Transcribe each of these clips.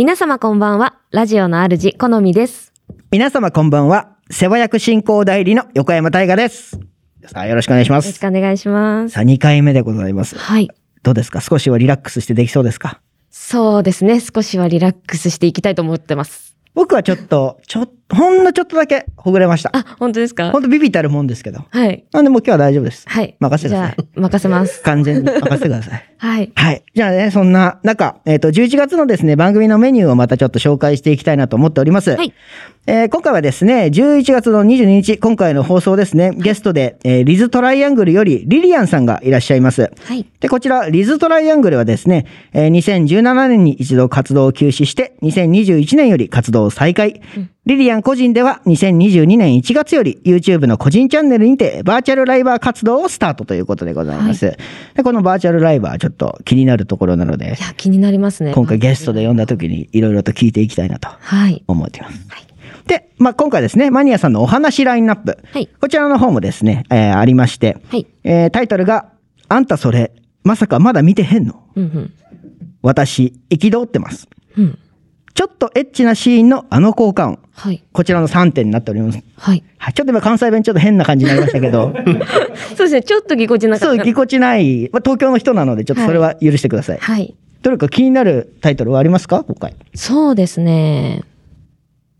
皆様こんばんは。ラジオの主、好みです。皆様こんばんは。世話役進行代理の横山大河です。さあ、よろしくお願いします。よろしくお願いします。さあ、2回目でございます。はい。どうですか？少しはリラックスしてできそうですか？そうですね。少しはリラックスしていきたいと思ってます。僕はちょっと、ちょ、ほんのちょっとだけほぐれました。あ、本当ですか？ほんとビビたるもんですけど。はい。なんでもう今日は大丈夫です。はい。任せてくださいじゃあ、任せます。完全に任せてください。はい。はい。じゃあね、そんな中、えっ、と、11月のですね、番組のメニューをまたちょっと紹介していきたいなと思っております。はい。えー今回はですね、11月の22日、今回の放送ですね、ゲストで、えーリズトライアングルよりリリアンさんがいらっしゃいます。はい。で、こちら、リズトライアングルはですね、えー2017年に一度活動を休止して、2021年より活動を再開。リリアン個人では2022年1月より YouTube の個人チャンネルにてバーチャルライバー活動をスタートということでございます。でこのバーチャルライバーちょっと気になるところなのでい、や、気になりますね。今回ゲストで呼んだ時にいろいろと聞いていきたいなとはい。思っています。で、まあ、今回ですね、マニアさんのお話ラインナップ。はいこちらの方もですね、えーありまして、はい。えータイトルが、あんたそれ、まさかまだ見てへんの？うんうん。私、憤ってます。うん。ちょっとエッチなシーンのあの効果音。はい。こちらの3点になっております。はい。はい、ちょっと今関西弁ちょっと変な感じになりましたけど、そうですね。ちょっとぎこちなかった。そう、ぎこちない、まあ、東京の人なので、ちょっとそれは許してください。はい。どれか気になるタイトルはありますか？今回。そうですね。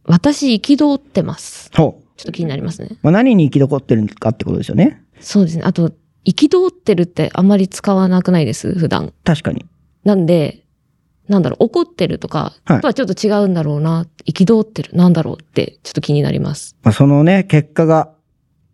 私、憤ってます。ほう。ちょっと気になりますね。まあ、何に生き残ってるかってことですよね。そうですね。あと、憤ってるってあんまり使わなくないです、普段。確かに。なんで、なんだろう、怒ってるとか、はいとはちょっと違うんだろうな、憤ってる、なんだろうって、ちょっと気になります。まあ、そのね、結果が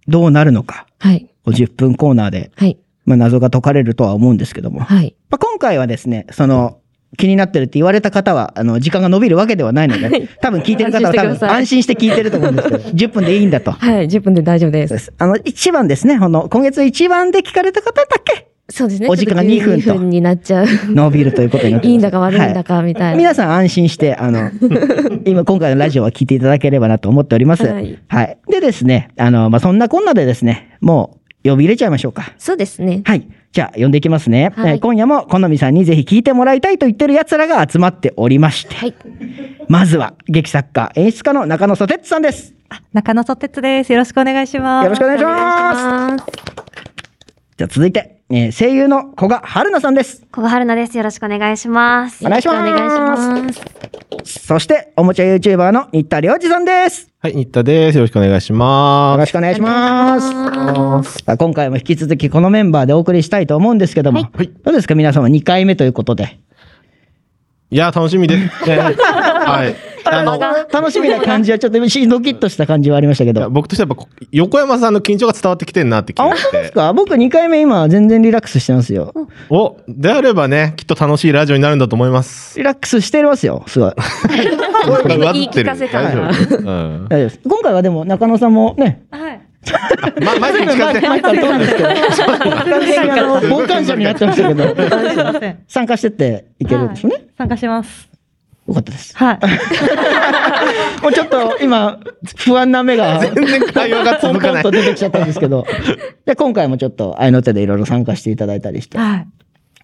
どうなるのか、はい。10分コーナーで、はい。まあ、謎が解かれるとは思うんですけども。はい。まあ、今回はですね、その、気になってるって言われた方は、あの、時間が伸びるわけではないので、多分聞いてる方は多分安心して聞いてると思うんですけど、10分でいいんだと。はい。10分で大丈夫で。そうですす。あの、一番ですね、この、今月一番で聞かれた方だけ、そうですね。お時間がちょっ2分と2分になっちゃう。伸びるということになってますいいんだか悪いんだか、みたいな。皆さん安心して、あの、今今回のラジオは聞いていただければなと思っております。ははいい。でですね、あの、まあ、そんなこんなでですね、もう呼び入れちゃいましょうか。そうですね。はい。じゃあ、呼んでいきますね。はいえー今夜も、好みさんにぜひ聞いてもらいたいと言ってる奴らが集まっておりまして、はい。まずは、劇作家、演出家の中野ソテッツさんです。中野ソテツです。よろしくお願いします。よろしくお願いします。お願いします。じゃあ、続いて、えー声優の古賀春菜さんです。小賀春菜です。よろしくお願いします。お願いしますよろくお願いします。そして、おもちゃ YouTuber の新田良二さんです。はい、新田です。よろしくお願いしよまろしくお願いします。今回も引き続きこのメンバーでお送りしたいと思うんですけども、はいどうですか皆様2回目ということで。す。いや、楽しみです。ねはい。あの、い楽しみな感じはちょっとしドキッとした感じはありましたけど。や僕としてはやっぱこ、横山さんの緊張が伝わってきてんなって気あ、がして本当です。か僕2回目今全然リラックスしてますよ。お、であればね、きっと楽しいラジオになるんだと思います。リラックスしてますよ、すごい。声が上ずってる。大丈ら夫。うん。大丈夫です。今回はでも中野さんもね、はい。ま、マイクに近づいて。マイクから遠いんですけど、完全にあの、傍観者になってましたけど、すいません。参加してっていけるんですね。参加します。よかったです。はい。もうちょっと今、不安な目が。全然会話がポン続かないポンと。出てきちゃったんですけど。で、今回もちょっと、愛の手でいろいろ参加していただいたりして、はい。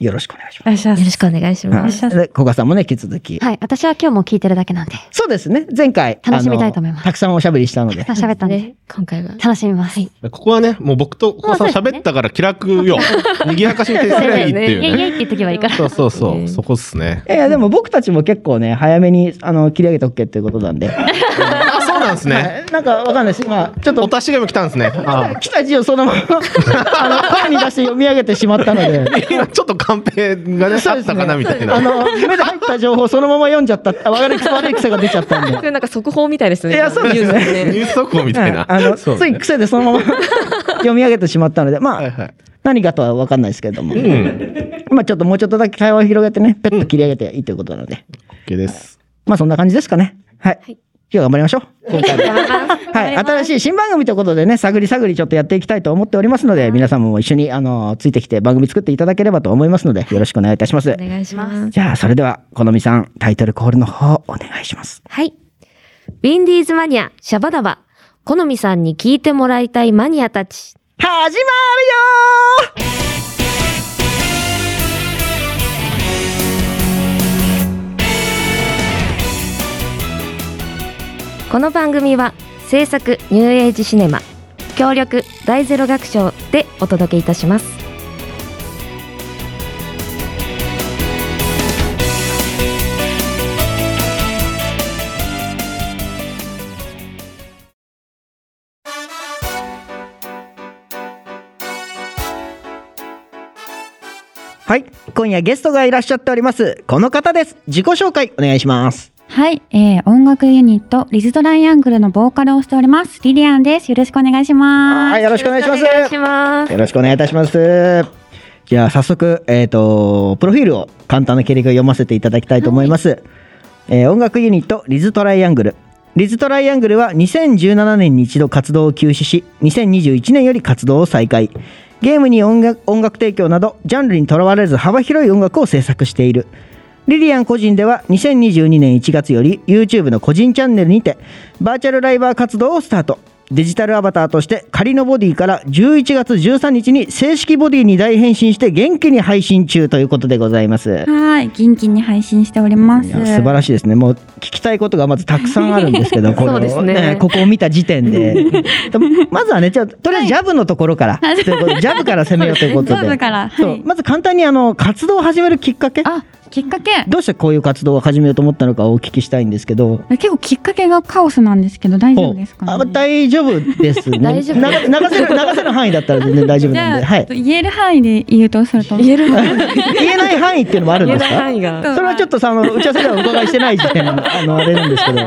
よろしくお願いします。よろしくお願いします。す。で、古賀さんもね、引き続き。はい。私は今日も聞いてるだけなんで、そうですね。前回、楽しみたいと思いますあのたくさんおしゃべりしたので。喋ったんで、ね、今回は。楽しみます。ここはね、もう僕と小川さん喋ったから気楽よ。賑やかしに徹すればいいってイェイイいうね。ェイって言っとけばいいから。そうそうそねう。そこっすね。いやいや、でも僕たちも結構ね、早めに、あの、切り上げておけっていうことなんで。なんですね。はいなんかわかんないです。今、ちょっと、お達しがも来たんですね。あ来た字をそのまま、あの、声に出して読み上げてしまったので。今 ちょっとカンペがね、あそうですねったかなみたいな。あの、目で入った情報をそのまま読んじゃった。あ悪い癖、悪い癖が出ちゃったんでなんか速報みたいですね。いやそうですねニュース速報みたいな。はいあの、そうつい癖でそのまま読み上げてしまったので、まあ、はいはい。何かとは分かんないですけれども、うん。まあちょっともうちょっとだけ会話を広げてね、ペッと切り上げていいということなので、OK です。まあそんな感じですかね。はい。はい今日は頑張りましょう。今回もはい。新しい新番組ということでね、探り探りちょっとやっていきたいと思っておりますので、皆様も一緒に、あの、ついてきて番組作っていただければと思いますので、よろしくお願いいたしますお。願いします。じゃあ、それでは、このみさん、タイトルコールの方、お願いします。はい。ウィンディーズマニア、シャバダバ。好みさんに聞いてもらいたいマニアたち。始まるよこの番組は制作ニューエイジシネマ協力大ゼロ学賞でお届けいたしますはい。今夜ゲストがいらっしゃっております。この方です。自己紹介お願いします。はい、えー、音楽ユニットリズトライアングルのボーカルをしておりますリリアンですよろしくお願いしますはい。よろしくお願いします。よろしくお願いいたします。じゃあ早速、えっ、と、プロフィールを簡単な経歴を読ませていただきたいと思います。えー音楽ユニット、リズトライアングル。リズトライアングルは2017年に一度活動を休止し、2021年より活動を再開。ゲームに音楽音楽提供など、ジャンルにとらわれず幅広い音楽を制作している。リリアン個人では2022年1月より YouTube の個人チャンネルにてバーチャルライバー活動をスタートデジタルアバターとして仮のボディから11月13日に正式ボディに大変身して元気に配信中ということでございます。はい元気に配信しております素晴らしいですね。もう聞きたいことがまずたくさんあるんですけど、これをそうですねここを見た時点で。まずはね、じゃあとりあえずジャブのところから、はいジャブから攻めようということで。はいまず簡単にあの活動を始めるきっかけ。あきっかけどうしてこういう活動を始めようと思ったのかをお聞きしたいんですけど。結構きっかけがカオスなんですけど大丈夫ですかね？あ大丈夫ですね。大丈夫な流せる流せる範囲だったら全然大丈夫なんで、はい。言える範囲で言うとすると言える 言えない範囲っていうのもあるんですか？囲がそれはちょっとさあの打ち合わせではお伺いしてない時点のあの あれなんですけど。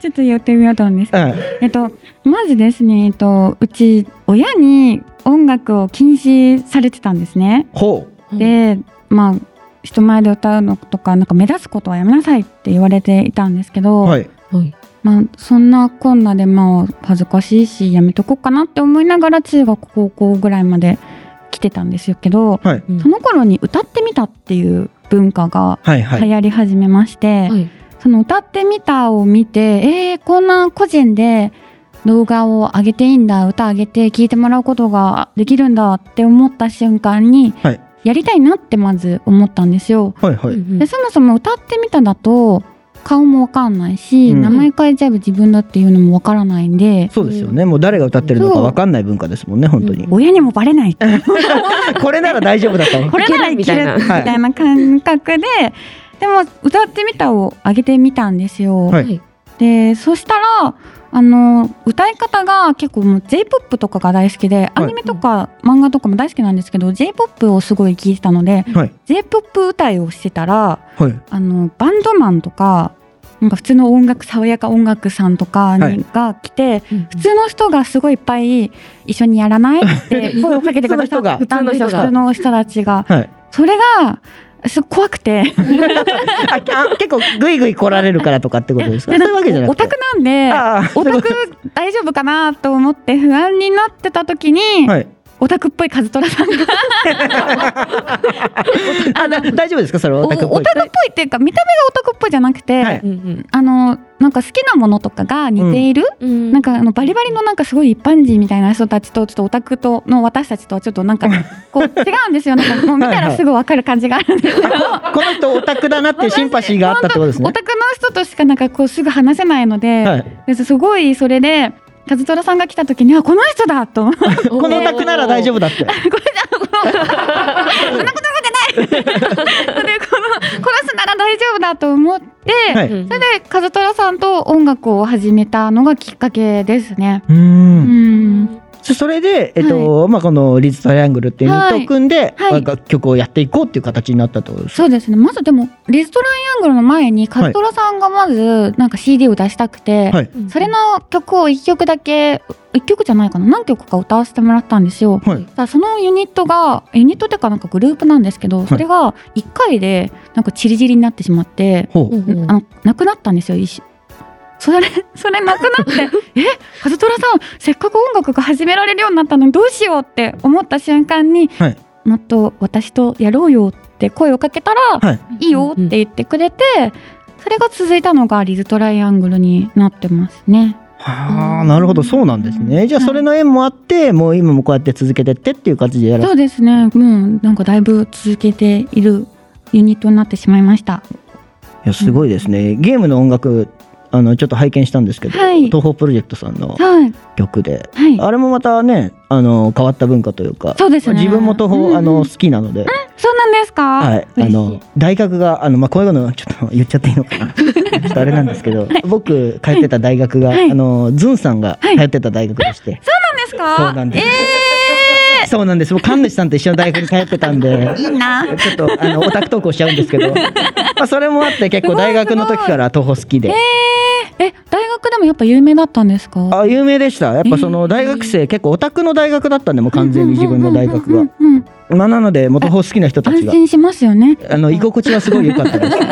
ちょっと言ってみようと思うんですけどうん。えっとまずですねえっとうち親に音楽を禁止されてたんですねほう。でまあ人前で歌うのとかなんか目立つことはやめなさいって言われていたんですけど、はい。はいまあ、そんなこんなでまあ恥ずかしいしやめとこうかなって思いながら中学高校ぐらいまで来てたんですよけどはい。うんその頃に歌ってみたっていう文化がはいはい。流行り始めまして、はいその歌ってみたを見てえー、こんな個人で動画を上げていいんだ歌上げて聴いてもらうことができるんだって思った瞬間に、はいやりたいなってまず思ったんですよ。はいはい。うんでそもそも歌ってみただと顔もわかんないし、うん名前変えちゃえば自分だっていうのもわからないんで、そうですよね。もう誰が歌ってるのかわかんない文化ですもんね、本当に。親にもバレない これなら大丈夫だと。これならいけるみいけるみたいな感覚で、でも歌ってみたを上げてみたんですよ。はいでそしたらあの歌い方が結構もう J−POP とかが大好きで、アニメとか漫画とかも大好きなんですけど J−POP をすごい聴いてたのではい。J−POP 歌いをしてたらはい。あのバンドマンとかなんか普通の音楽爽やか音楽さんとかに、はいが来てうん普通の人がすごいいっぱい一緒にやらないって声をかけてくださったんですよ普通の人が普通の人たちが。はい。それがす怖くて 結構グイグイ来られるからとかってことですか？そういうわけじゃなくて。オタクなんでオタク大丈夫かなと思って不安になってた時に、はい。オタクっぽいカズトラさんがあだ大丈夫ですか？それは？おオタクっぽい？オタクっぽいっていうか見た目がオタクっぽいじゃなくて、はい。あのなんか好きなものとかが似ている、うんなんかあのバリバリのなんかすごい一般人みたいな人たちとちょっとオタクとの私たちとはちょっとなんか こう違うんですよなんかもう見たらすぐ分かる感じがあるんですけど。この人オタクだなっていうシンパシーがあったってことですね。オ。タクの人としかなんかこうすぐ話せないので、はい。ですごいそれでカズトラさんが来た時にあこの人だと このオタクなら大丈夫だって。こそんなことじゃないでこのこの人なら大丈夫だと思って、はい。うんそれでカズトラさんと音楽を始めたのがきっかけですね。うんそそれで、えっと、まあ、このリズトライアングルっていうユニットを組んで、はい。はい。楽曲をやっていこうっていう形になったとそうですね。まずでもリズトライアングルの前にカズトラさんがまずなんか CD を出したくて、はい。それの曲を1曲だけ1曲じゃないかな。何曲か歌わせてもらったんですよ。はい。そのユニットがユニットっていうかなんかグループなんですけど、それが1回でなんかチリチリになってしまって、ほう。うんうんあのなくなったんですよそれそれなくなってえカズトラさんせっかく音楽が始められるようになったのにどうしようって思った瞬間に、はいもっと私とやろうよって声をかけたら、はい。いいよって言ってくれて、それが続いたのがリズトライアングルになってますね。はあ、なるほど、そうなんですね。じゃあ、それの縁もあって、もう今もこうやって続けてってっていう感じでやらそうですね。もうなんかだいぶ続けているユニットになってしまいました。いや、すごいですね。ゲームの音楽、あのちょっと拝見したんですけど、はい。東宝プロジェクトさんのはい。曲で、はい。あれもまたねあの変わった文化というかそうですね。自分も東宝、うんうん。あの好きなので、そうなんですか？はい、あの大学があの、まあ、こういうのちょっと言っちゃっていいのかな。ちょっとあれなんですけど、僕通ってた大学が、はい。あのズンさんがはい。通ってた大学でして、ですか？そうなんです、そうなんです僕神主さんと一緒の大学に通ってたんでいいな。ちょっとあのオタクトークをしちゃうんですけど、まあ、それもあって結構大学の時から東宝好きで。え、大学でもやっぱ有名だったんですか？あ有名でした。やっぱその大学生、結構オタクの大学だったんでもう完全に自分の大学が、まあ、なので元宝好きな人たちが。安心しますよね。あの居心地はすごい良かったです。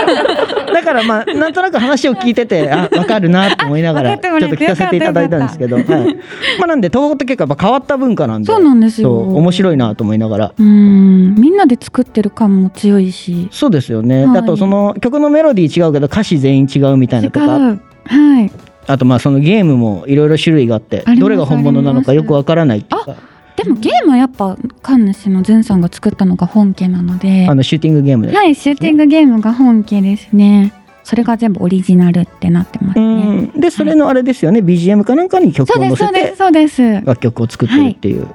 だからまあなんとなく話を聞いててあ分かるなと思いながあらちょっと聞かせていただいたんですけど、はい、まあなんで東宝って結構やっぱ変わった文化なんでそうなんですよ。面白いなと思いながら。うん、みんなで作ってる感も強いし。そうですよね、はい。あとその曲のメロディー違うけど歌詞全員違うみたい。なとかはい。あとまあそのゲームもいろいろ種類があってどれが本物なのかよくわからないっていうかでもゲームはやっぱ神主のズンさんが作ったのが本家なので。あ、のシューティングゲームで、はい、シューティングゲームが本家ですね。それが全部オリジナルってなってますうね。ん。でそれのあれですよね。BGM かなんかに曲そうです、そうです、を載せてそうです。楽曲を作ってるっていう、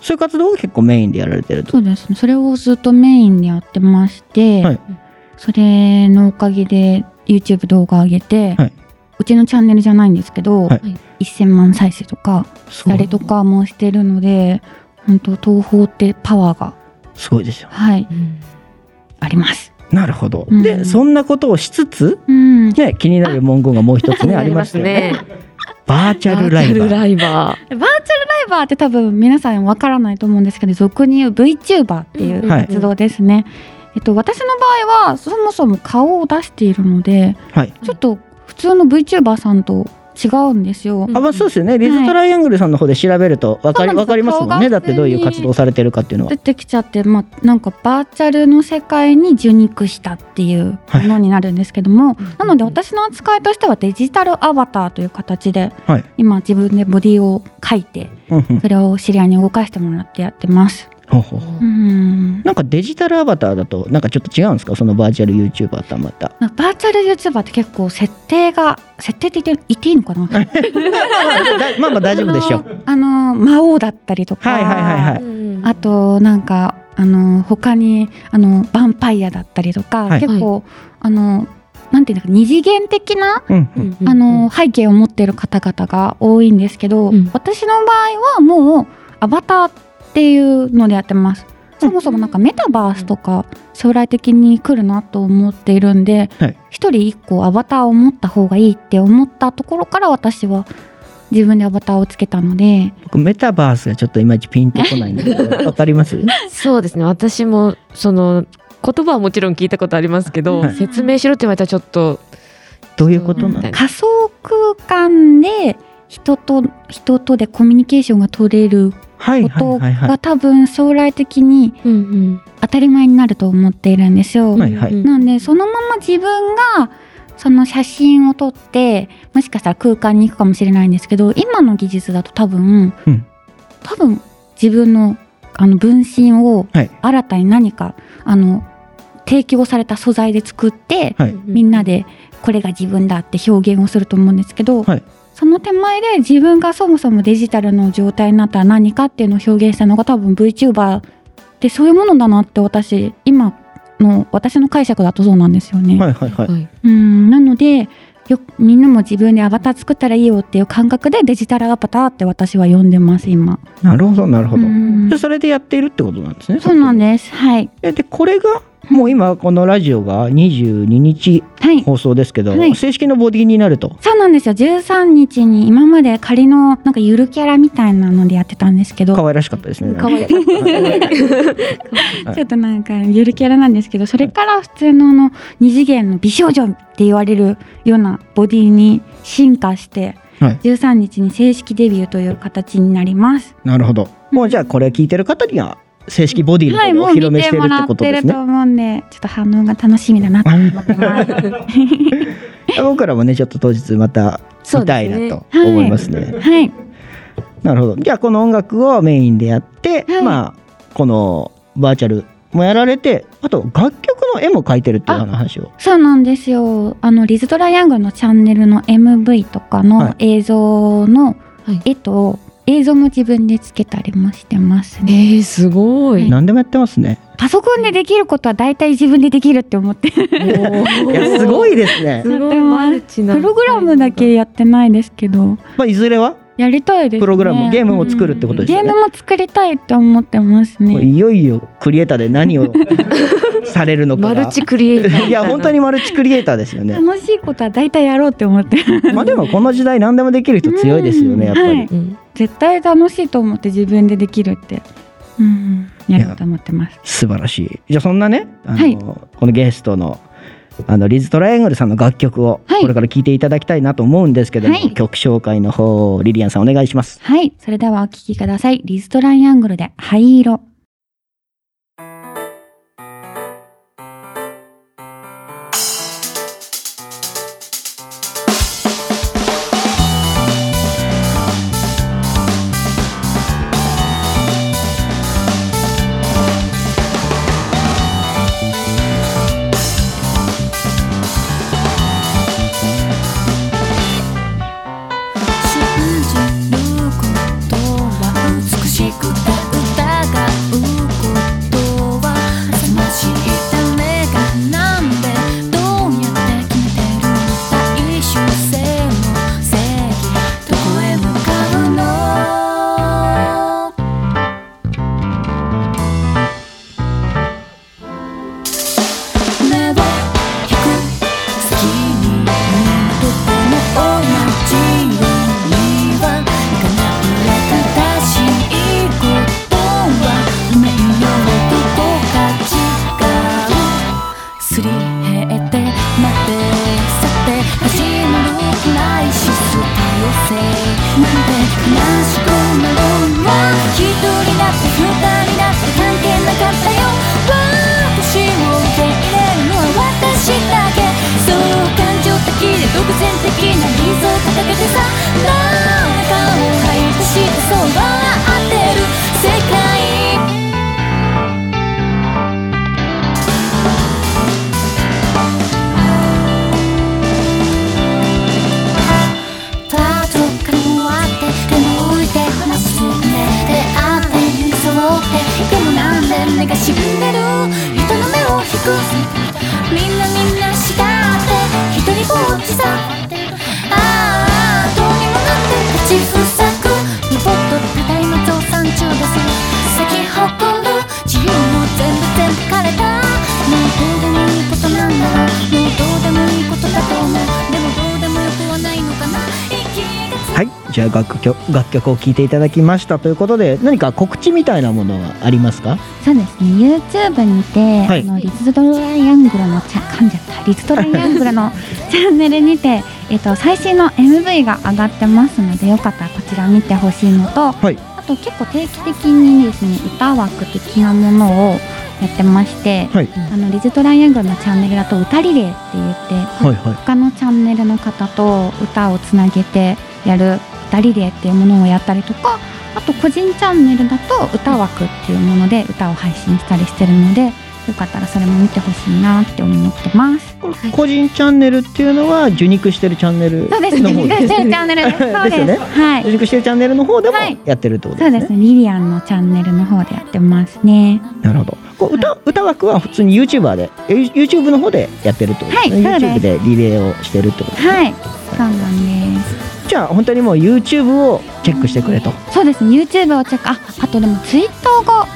そういう活動が結構メインでやられてると。そうです。ね。それをずっとメインでやってまして、はい。それのおかげで YouTube 動画上げて、はいうちのチャンネルじゃないんですけど、はい。1000万再生とか、誰とかもしてるので、本当東宝ってパワーが、すごいですよ。はい、あります。なるほど、うん。でそんなことをしつつ、うん。ね、気になる文言がもう一つねありましたよね。バーチャルライバー。バーチャルライババーチャルライバーって多分皆さんわからないと思うんですけど俗に言う VTuber っていうはい。活動ですね、えっと、私の場合はそもそも顔を出しているのではい。ちょっと普通の VTuber さんと違うんですよ、うんあまあそうですよね。リズトライアングルさんの方で調べるとわかりわかりますもんね。だってどういう活動されてるかってい。うのは出てきちゃって、まあ、なんかバーチャルの世界に受肉したっていうものになるんですけども、なので私の扱いとしてはデジタルアバターという形ではい。今自分でボディを描いてそれを知り合いに動かしてもらってやってます。ほうほうほう。うん。なんかデジタルアバターだとなんかちょっと違うんですか？そのバーチャル YouTuber とはまた。バーチャル YouTuber って結構設定が設定って言って言っていいのかな？まあまあ大丈夫でしょう。あのあの魔王だったりとか、はいはいはいはい。ー。あとなんかあの他にあのヴァンパイアだったりとか、はい。結構、あのなんていうんだか二次元的な、うん。うんあの背景を持っている方々が多いんですけど、うん。私の場合はもうアバターっていうのでやってます。そもそもなんかメタバースとか将来的に来るなと思っているんではい。一、人一個アバターを持った方がいいって思ったところから私は自分でアバターをつけたので。僕メタバースがちょっといまいちピンとこないんだけどわかります？そうですね。私もその言葉はもちろん聞いたことありますけど、はい。説明しろって言われたらちょっとどういうことなのうん。仮想空間で人と人とでコミュニケーションが取れるはいことはいはいはい。が多分将来的に当たり前になると思っているんですよ。はいはい。なんでそのまま自分がその写真を撮ってもしかしたら空間に行くかもしれないんですけど今の技術だと多分、うん。多分自分のあの分身をはい。新たに何かあの提供された素材で作って、はい。みんなでこれが自分だって表現をすると思うんですけど、はいその手前で自分がそもそもデジタルの状態になったら何かっていうのを表現したのが多分 VTuber ってそういうものだなって私今の私の解釈だとそうなんですよね。はいはいはいはいうんなのでよみんなも自分でアバター作ったらいいよっていう感覚でデジタルアバターって私は呼んでます今。なるほどなるほどうんでそれでやっているってことなんですねそうなんです。はい。えでこれが もう今このラジオが22日はい。放送ですけど、はい。正式のボディになると？そうなんですよ。13日に今まで仮のなんかゆるキャラみたいなのでやってたんですけど、可愛らしかったですね。可愛 い。ちょっとなんかゆるキャラなんですけど、それから普通のあの二次元の美少女って言われるようなボディに進化して、はい。13日に正式デビューという形になります。なるほど。もうじゃあこれ聞いてる方には正式ボディのはい、方でお披もう見露目しててるってもらことですねってると思うんで、ちょっと反応が楽しみだなと思ってます。僕らもねちょっと当日また見たいなと思いますね。はい。なるほど。じゃあこの音楽をメインでやって、はい。まあこのバーチャルもやられてあと楽曲の絵も描いてるっていう話を。そうなんですよ。あのリズトライアングルのチャンネルの MV とかはの映像のはい。絵と映像も自分でつけたりもしてますえね、ー、すごい。何でもやってますね。パソコンでできることは大体自分でできるって思って。いやすごいですね。すごい。マルチなプログラムだけやってないですけど。まあいずれは？やりたいですね。プログラムゲームも作るってことですよね。ゲームも作りたいって思ってますね。いよいよクリエイターで何を されるのかが。マルチクリエイター。いや本当にマルチクリエイターですよね。楽しいことは大体やろうって思って。まあでもこの時代何でもできる人強いですよねやっぱり、はい。うん。絶対楽しいと思って自分でできるってうん。やろうと思ってます。素晴らしい。じゃあそんなねあの、はい。このゲストのあのリズ・トライアングルさんの楽曲をはい。これから聴いていただきたいなと思うんですけども、はい。曲紹介の方リリアンさんお願いします。はい。それではお聴きください。リズトライアングルで灰色じゃあ楽曲楽曲を聴いていただきましたということで何か告知みたいなものはありますか？そうですね。YouTube にて、はい。あのリズトライアングルのチャ噛んじゃった。リズトライアングルの チャンネルにて、えっと、最新の MV が上がってますのでよかったらこちら見てほしいのと、はい。あと結構定期的にですね歌枠的なものをやってまして、はい。あのリズトライアングルのチャンネルだと歌リレーって言ってはいはい。他のチャンネルの方と歌をつなげてやる歌リレーっていうものをやったりとかあと個人チャンネルだと歌枠っていうもので歌を配信したりしてるのでよかったらそれも見てほしいなって思ってます。個人チャンネルっていうのは受肉してるチャンネルそうですね。してるチャンネルです。そ うですよね。はい受。肉してるチャンネルの方でもはいやってるってことですね、そうですね。リリアンのチャンネルの方でやってますね。なるほどこう歌歌枠は普通に YouTuber でえ YouTube の方でやってるってことですね、はい YouTube でリレーをしてるってことですね、はい。そうなんです。じゃあ本当にもう YouTube をチェックしてくれとそうですね。YouTube をチェック。あ、あとでも Twitter が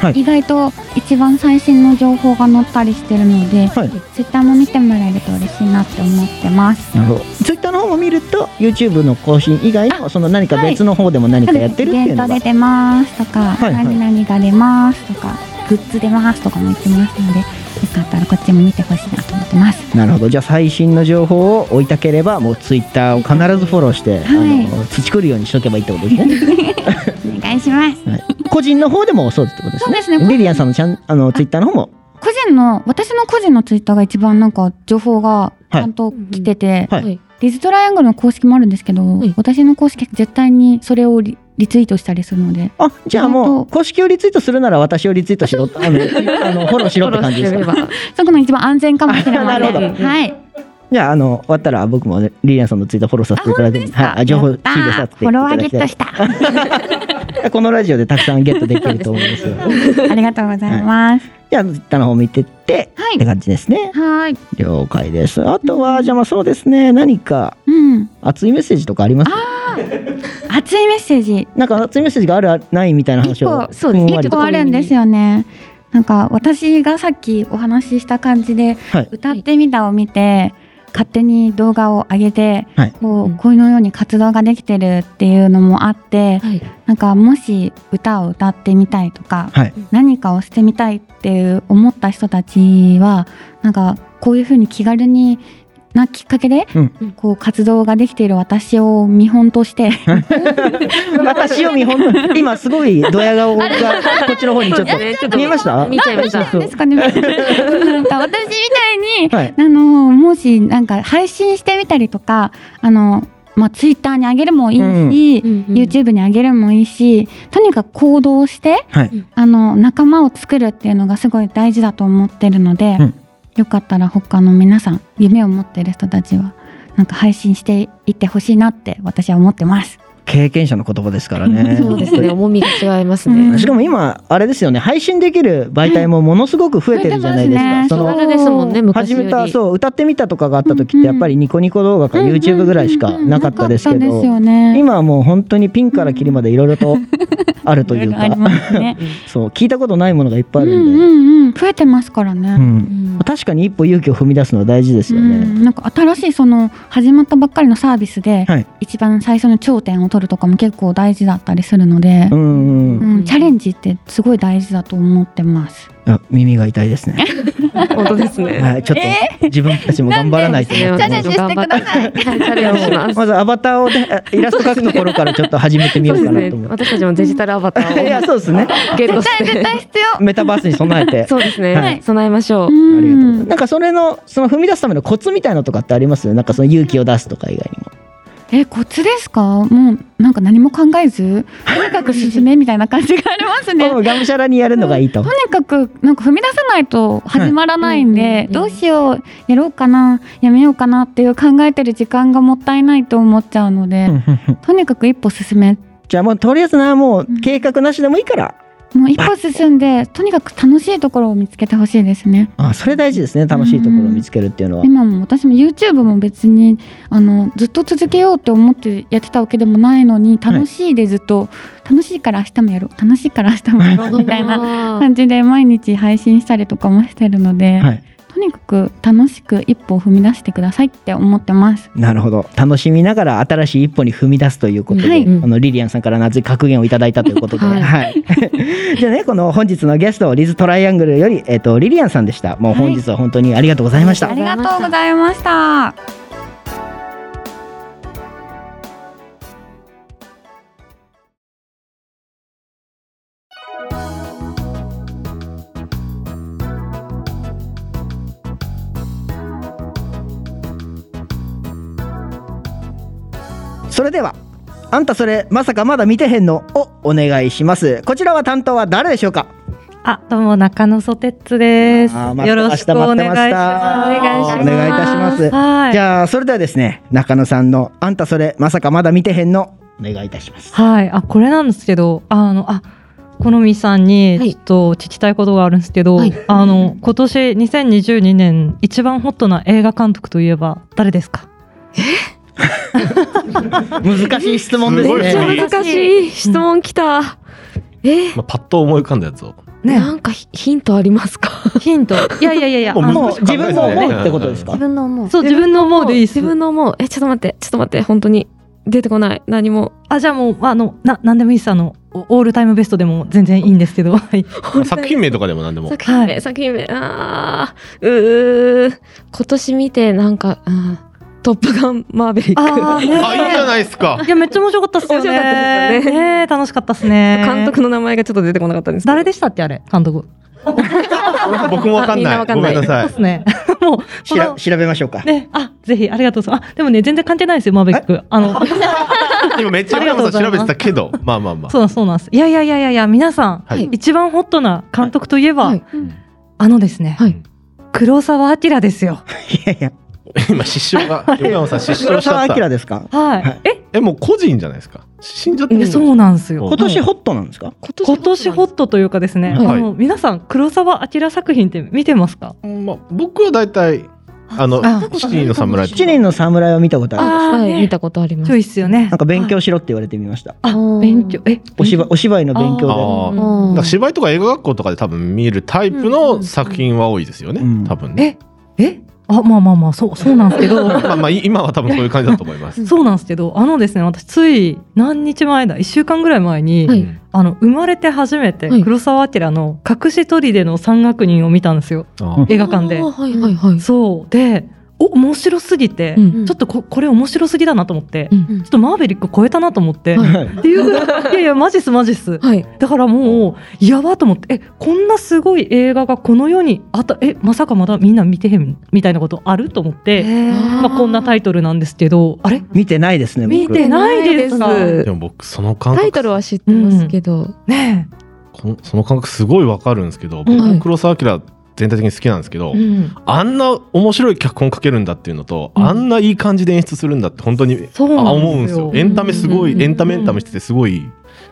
はい意外と一番最新の情報が載ったりしてるので、はい Twitter も見てもらえると嬉しいなって思ってます。なるほど Twitter の方を見ると YouTube の更新以外のその何か別の方でも何かやってるっていうのがイベント出てますとか、はいはい何々が出ますとか、グッズ出ますとかも言ってますので、よかったらこっちも見てほしいなと思ってます。なるほど。じゃあ最新の情報を追いたければもう Twitter を必ずフォローして、はい。あの培るようにしとけばいいってことですね。お願いします。はい、個人の方でもそうってことですね。そうですね。リリアンさんのチャンあのツイッターの方も。個人の、私の個人のツイッターが一番なんか情報がちゃんと来てて、はい。はいリズトライアングルの公式もあるんですけど、はい。私の公式絶対にそれをリリツイートしたりするので。あ、じゃあもう、公式をリツイートするなら私をリツイートしろって、あの、フォローしろって感じ です。か。そこの一番安全かもしれません。なるほど。はいじゃあ、あの、終わったら僕もねリリアンさんのツイートフォローさせていただいて、はい、あ情報、やったシールさせていフォロワーただきたいゲットした。このラジオでたくさんゲットできると思いますよ。ありがとうございます。じゃあ、ツイッターの方見てって、はいって感じですね。はい。了解です。あとは、じゃあまあそうですね、何かうん。熱いメッセージとかあります？熱いメッセージ。なんか熱いメッセージがある、ないみたいな話を。そうです。ね一ふんわりと個あるんですよね。なんか私がさっきお話しした感じではい。歌ってみたを見て勝手に動画を上げて、はいこううんこのように活動ができてるっていうのもあってはいなんかもし歌を歌ってみたいとかはい。何かをしてみたいっていう思った人たちはなんかこういうふうに気軽になきっかけで、うん。こう活動ができている私を見本として。私を見本。今すごいドヤ顔が こっちの方にちょっと見えました？見ちゃいました。そうですかね。なんか私みたいにはい。あのもしなんか配信してみたりとかあのまあツイッターに上げるもいいし、うん。うん YouTube に上げるもいいしとにかく行動してはい。あの仲間を作るっていうのがすごい大事だと思ってるので、うんよかったら他の皆さん夢を持ってる人たちはなんか配信していってほしいなって私は思ってます。経験者の言葉ですからね。そうですね。重みが違いますうん。ねしかも今あれですよね。配信できる媒体もものすごく増えてるじゃないですか、そのですもんね始めたそう歌ってみたとかがあった時ってやっぱりニコニコ動画か YouTube ぐらいしかなかったですけど。今はもう本当にピンからキリまでいろいろとあるというか。そう聞いたことないものがいっぱいあうんるんで、うんうん増えてますからね。確かに一歩勇気を踏み出すのは大事ですようね。ん。なんか新しいその始まったばっかりのサービスで、はい。一番最初の頂点を取るとかも結構大事だったりするのでう、んうんうんチャレンジってすごい大事だと思ってます。あ耳が痛いですね。本当ですねはい、ちょっと自分たちも頑張らないといけないチャレンジしてくださいはいチャレンジしますまずアバターをねあイラスト描くところからちょっと始めてみようかなと思って。私たちもデジタルアバターを いやそうですね。ゲットし絶て対必要。メタバースに備えて。そうですね、はい備えましょう、ありがとうございますうんなんかそれのその踏み出すためのコツみたいなのとかってあります？なんかその勇気を出すとか以外にも。えコツですか？もうなんか何も考えずとにかく進めみたいな感じがありますね。がむしゃらにやるのがいいと。とにかくなんか踏み出さないと始まらないんで、どうしようやろうかなやめようかなっていう考えてる時間がもったいないと思っちゃうので、とにかく一歩進めじゃあもうとりあえずなもう計画なしでもいいから。もう一歩進んでとにかく楽しいところを見つけてほしいですね。あそれ大事ですね楽しいところを見つけるっていうのは。今も私も YouTube も別にあのずっと続けようって思ってやってたわけでもないのに楽しいでずっと、楽しいから明日もやろう楽しいから明日もやろうみたいな な感じで毎日配信したりとかもしてるので、はい。とにかく楽しく一歩を踏み出してくださいって思ってます。なるほど。楽しみながら新しい一歩に踏み出すということで、はい。あのリリアンさんから夏格言をいただいたということで、ははい。い じゃあねこの本日のゲストリズトライアングルより、えっとリリアンさんでした。もう本日は本当にありがとうございました、ありがとうございました。れではあんたそれまさかまだ見てへんの？をお願いします。こちらは担当は誰でしょうか？あ、どうも中野ソテッツです。よろしくお願いします。お願いいたします。はい。じゃあそれではですね中野さんのあんたそれまさかまだ見てへんの？お願いいたします。はい。あ、これなんですけど、あの、あ、好みさんにはい。ちょっと聞きたいことがあるんですけど、はい。あの、今年2022年一番ホットな映画監督といえば誰ですか？難しい質問ですすごいめっちゃね難しい質問きた、え？まあ、パッと思い浮かんだやつを。ね。なんかヒヒントありますか？ヒント。いやいやいやいや、もう自分の思うってことですか？自分の思う。そう、自分の思うでいい。自分の思う。えちょっと待ってちょっと待って本当に。出てこない。何も。あ、じゃあもう、あの、な、なんでもいいっす。あの、オールタイムベストでも全然いいんですけど。はい。作品名とかでも何でも。作品名、はい。作品名。あー。うー。今年見てなんか、うん、トップガンマーベリックあーねあ、いいじゃないですか。いや、めっちゃ面白かったっすよね。面白かったですよね楽しかったっすね。監督の名前がちょっと出てこなかったんです誰でしたっけあれ、監督。僕もわかんない。ごめんなさいそうっ。すね。もう、しら調べましょうか。ね、あ、ぜひ、ありがとうございます。あ、でもね、全然関係ないですよ、マーベリック。あの、今めっちゃ山さん調べてたけど、まあまあまあ。そうなんそうなんです。いやいやいやいやいや、皆さん、はい一番ホットな監督といえば、はいあのですね、はい黒澤明ですよ。いやいや、今失笑が、横山さん失笑しちゃ黒った。ですか？はい。はい。え、え、もう個人じゃないですか？死んじゃってそうなんですよ。はい今年ホットなんですか？今年ホット。というかですね、はい。あの皆さん黒澤明作品って見てますか？まあ、僕は大体、あのあ、七人の侍七人の侍を見たことある。あはい、見たことあります。ちょ。いっすよね。なん。か勉強しろって言われてみました。あ、勉強。え、お芝居お芝居の勉強で。芝居とか映画学校とかで多分見るタイプの作品は多いですよね、うん。多分ね。え、え、あ、まあまあまあそうそうなんですけど。まあまあい今は多分そういう感じだと思います。そうなんですけど、あのですね、私つい何日前だ、一週間ぐらい前に、はい。うん。あの生まれて初めてはい。黒澤明の隠し砦の三学人を見たんですよ、あー映画館で。はいはいはい。そう。で、お面白すぎて、うん。ちょっとここれ面白すぎだなと思って、うん。ちょっとマーベリック超えたなと思って、はいはい。っていうぐらいいやいやマジっすマジっす。はい。だからもうやばと思ってえこんなすごい映画がこの世にあったえまさかまだみんな見てへんみたいなことあると思って、まあ、こんなタイトルなんですけどあれ？見てないですね、僕。見てないです。でも僕その感覚タイトルは知ってますけど。ねこのその感覚すごいわかるんですけど、うん。僕黒澤明全体的に好きなんですけど、うん。あんな面白い脚本書けるんだっていうのと、うん。あんないい感じで演出するんだって本当に思うんですよ。エンタメすごい、うん。エンタメエンタメしててすごい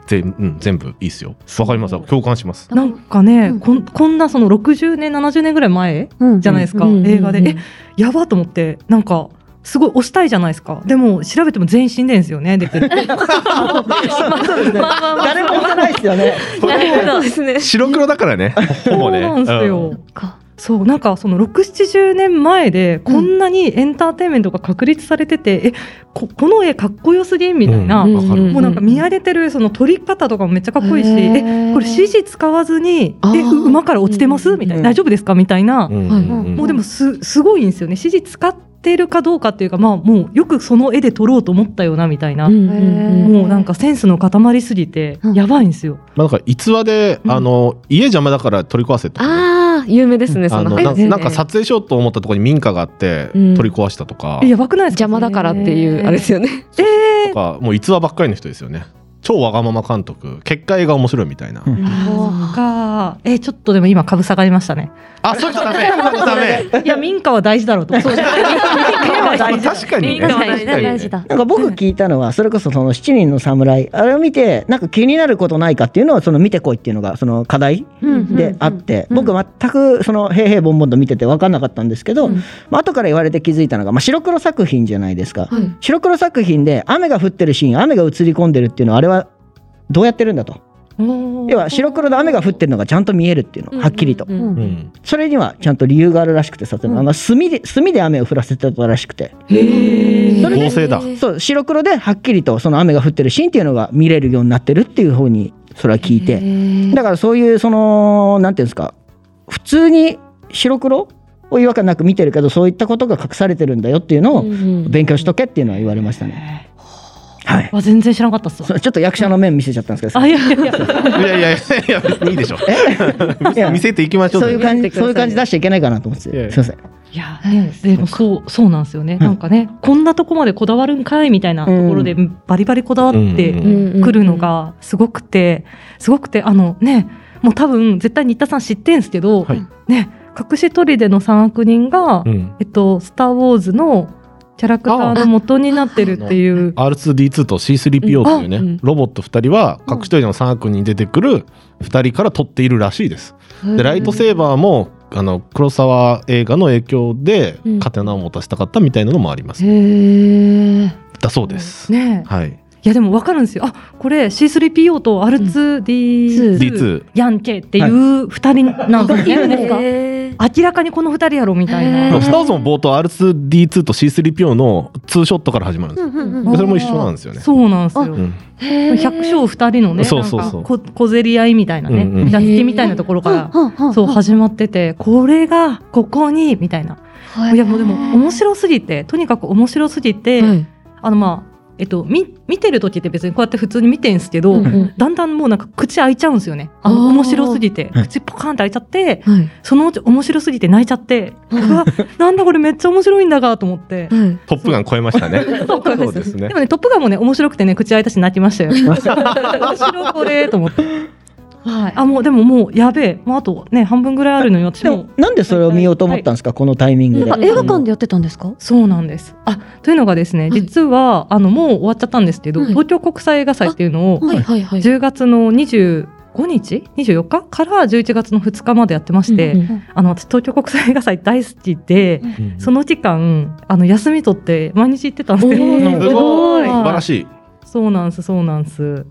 全,、うん、全部いいですよ。わかります。共感します。なんかね、うん。こんこんなその60年70年ぐらい前うん。じゃないですか、うん。映画で、うん。えやばと思ってなんかすごい押したいじゃないですか。でも調べても全員死んでんで。すよね出てる誰も押さないですよね。なるほどですね。白黒だからね、ほぼね。そうなんですよ、うん。そうなんかその670年前でこんなにエンターテインメントが確立されてて、えここの絵かっこよすぎんみたいな、うん。もうなんか見上げてるその撮り方とかもめっちゃかっこいいし、えこれ CG 使わずにえう馬から落ちてます？みたいな、うん。大丈夫ですか？みたいな、うん。はい。うん。もうでもすすごいんですよね。CG 使ってるかどうかっていうかまあもうよくその絵で撮ろうと思ったよなみたいな、もうなんかセンスの塊すぎてうん。やばいんですよ。まあ、なんか逸話で、うん。あの家邪魔だから取り壊せとか。ね、ああ、有名ですね、その。あのななんか撮影しようと思ったところに民家があってうん。取り壊したとか、えやばくないですか？邪魔だからっていう、あれですよね。えとかもう逸話ばっかりの人ですよね超わがまま監督結果映画面白いみたいな、うん。ー、か。えちょっとでも今株下がりましたね。あそういう人ダメ。ダメ。いや民家は大事だろうと。そう確かにね確かに確かに大事だ。なんか僕聞いたのは、それこそその七人の侍、あれを見て、なんか気になることないかっていうのは、その見てこいっていうのが、その課題であって、僕全くその平々凡々と見てて分かんなかったんですけど、うん。まあ後から言われて気づいたのが、まあ白黒作品じゃないですか。はい。白黒作品で雨が降ってるシーン、雨が映り込んでるっていうのは、あれはどうやってるんだと。要は白黒で雨が降ってるのがちゃんと見えるっていうの、はっきりと。うん。うん。うんうんそれにはちゃんと理由があるらしくて、さあの墨で、墨で雨を降らせてたらしくて。それで合成だ。そう白黒ではっきりとその雨が降ってるシーンっていうのが見れるようになってるっていう方にそれは聞いて。だからそういうそのなんていうんですか普通に白黒を違和感なく見てるけどそういったことが隠されてるんだよっていうのを勉強しとけっていうのは言われましたね。はい。あ全然知らなかったっすちょっと役者の面見せちゃったんですけどあいやいやいや。いや。いやいやいや別にいいでしょ。いや見せていきましょう。そういう感じそういう感じ出しちゃいけないかなと思って。いやいや。すいません。いや、ね、でもそうそうなんですよね、なんかねこんなとこまでこだわるんかいみたいなところでバリバリこだわってうんくるのがすごくてすごくてあのねもう多分絶対新田さん知ってんすけど、はい。ね隠し砦の三悪人が、うん。えっと「スター・ウォーズ」のキャラクターの元になってるっていう R2D2 と C3PO っていうね、うんロボット2人は隠しトイレの3悪に出てくる2人から取っているらしいです。でライトセーバーもあの黒沢映画の影響でうん刀を持たせたかったみたいなのもあります。へえ。だそうです。ねはい。いやでも分かるんですよ。あこれ C3PO と R2D2、D2 ヤンケっていう2人なんですよね、へー。明らかにこの2人やろみたいへなースター・ズも冒頭 R2D2 と C3PO のツーショットから始まるんですよ。うんうんうん。それも一緒なんですよね。そうなんですよ、百姓二人のねそうそうそう。なんかこ小競り合いみたいなね、うんうん座敷みたいなところから、そう始まっててこれがここにみたいな、いやもうでも面白すぎてとにかく面白すぎて、はい。あのまあえっと、み見てる時って別にこうやって普通に見てんすけど、うんうんだんだんもうなんか口開いちゃうんですよね。あ面白すぎてはい口ポカーンって開いちゃって、はいそのうち面白すぎて泣いちゃって、うわなんだこれめっちゃ面白いんだがと思って。はいトップガン超えましたね。そうですねでもね、トップガンもね、面白くてね、口開いたし泣きましたよ。面白いこれと思って。はい。あ、もう、でももう、やべえ。もうあとね、半分ぐらいあるのに、私もでも。なんでそれを見ようと思ったんですか、このタイミングで。あ映画館でやってたんですか？そうなんです。あ、というのがですね、はい。実は、あの、もう終わっちゃったんですけど、はい。東京国際映画祭っていうのを、はい。はい。はい10月の25日 ?24 日？から11月の2日までやってまして、うんうんあの、私、東京国際映画祭大好きで、その期間、あの、休み取って毎日行ってたんですよ。おーすごい。はい。素晴らしい。そうなんです、そうなんです。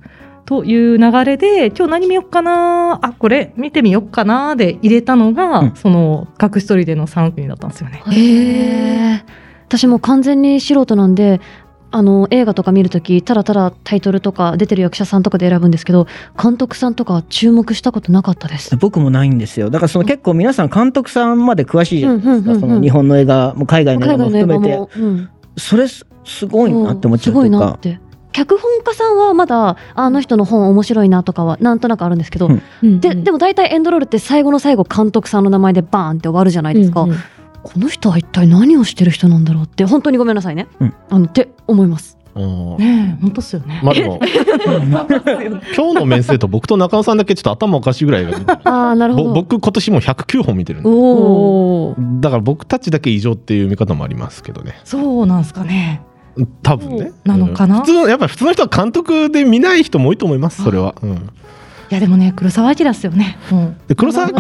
という流れで、今日何見よっかな？あ、これ見てみよっかな？で入れたのが、うん。その、隠し撮りでの3組だったんですよね。へえ私もう完全に素人なんであの映画とか見るときただただタイトルとか出てる役者さんとかで選ぶんですけど監督さんとか注目したことなかったです。僕もないんですよ。だからその結構皆さん監督さんまで詳しいじゃないですか、その日本の映画も海外の映画も海外の映含めてうん、それすすごいなって思っちゃうすごいというか。なって。脚本家さんはまだあの人の本面白いなとかはなんとなくあるんですけど、うん。ででも大体エンドロールって最後の最後監督さんの名前でバーンって終わるじゃないですか、うんうん。この人は一体何をしてる人なんだろうって本当にごめんなさいね、うん。あのって思います。うんねえ、本当っすよね。まあでも、今日の面接と僕と中野さんだけちょっと頭おかしいぐらいがああなるほど。ぼ僕今年もう109本見てるんで。おだから僕たちだけ異常っていう見方もありますけどね。そうなんすかね。多分ね。なのかな？うん。普通やっぱり普通の人は監督で見ない人も多いと思いますそれは、うん、いや、でもね、黒沢明っすよね。うん。で黒沢明。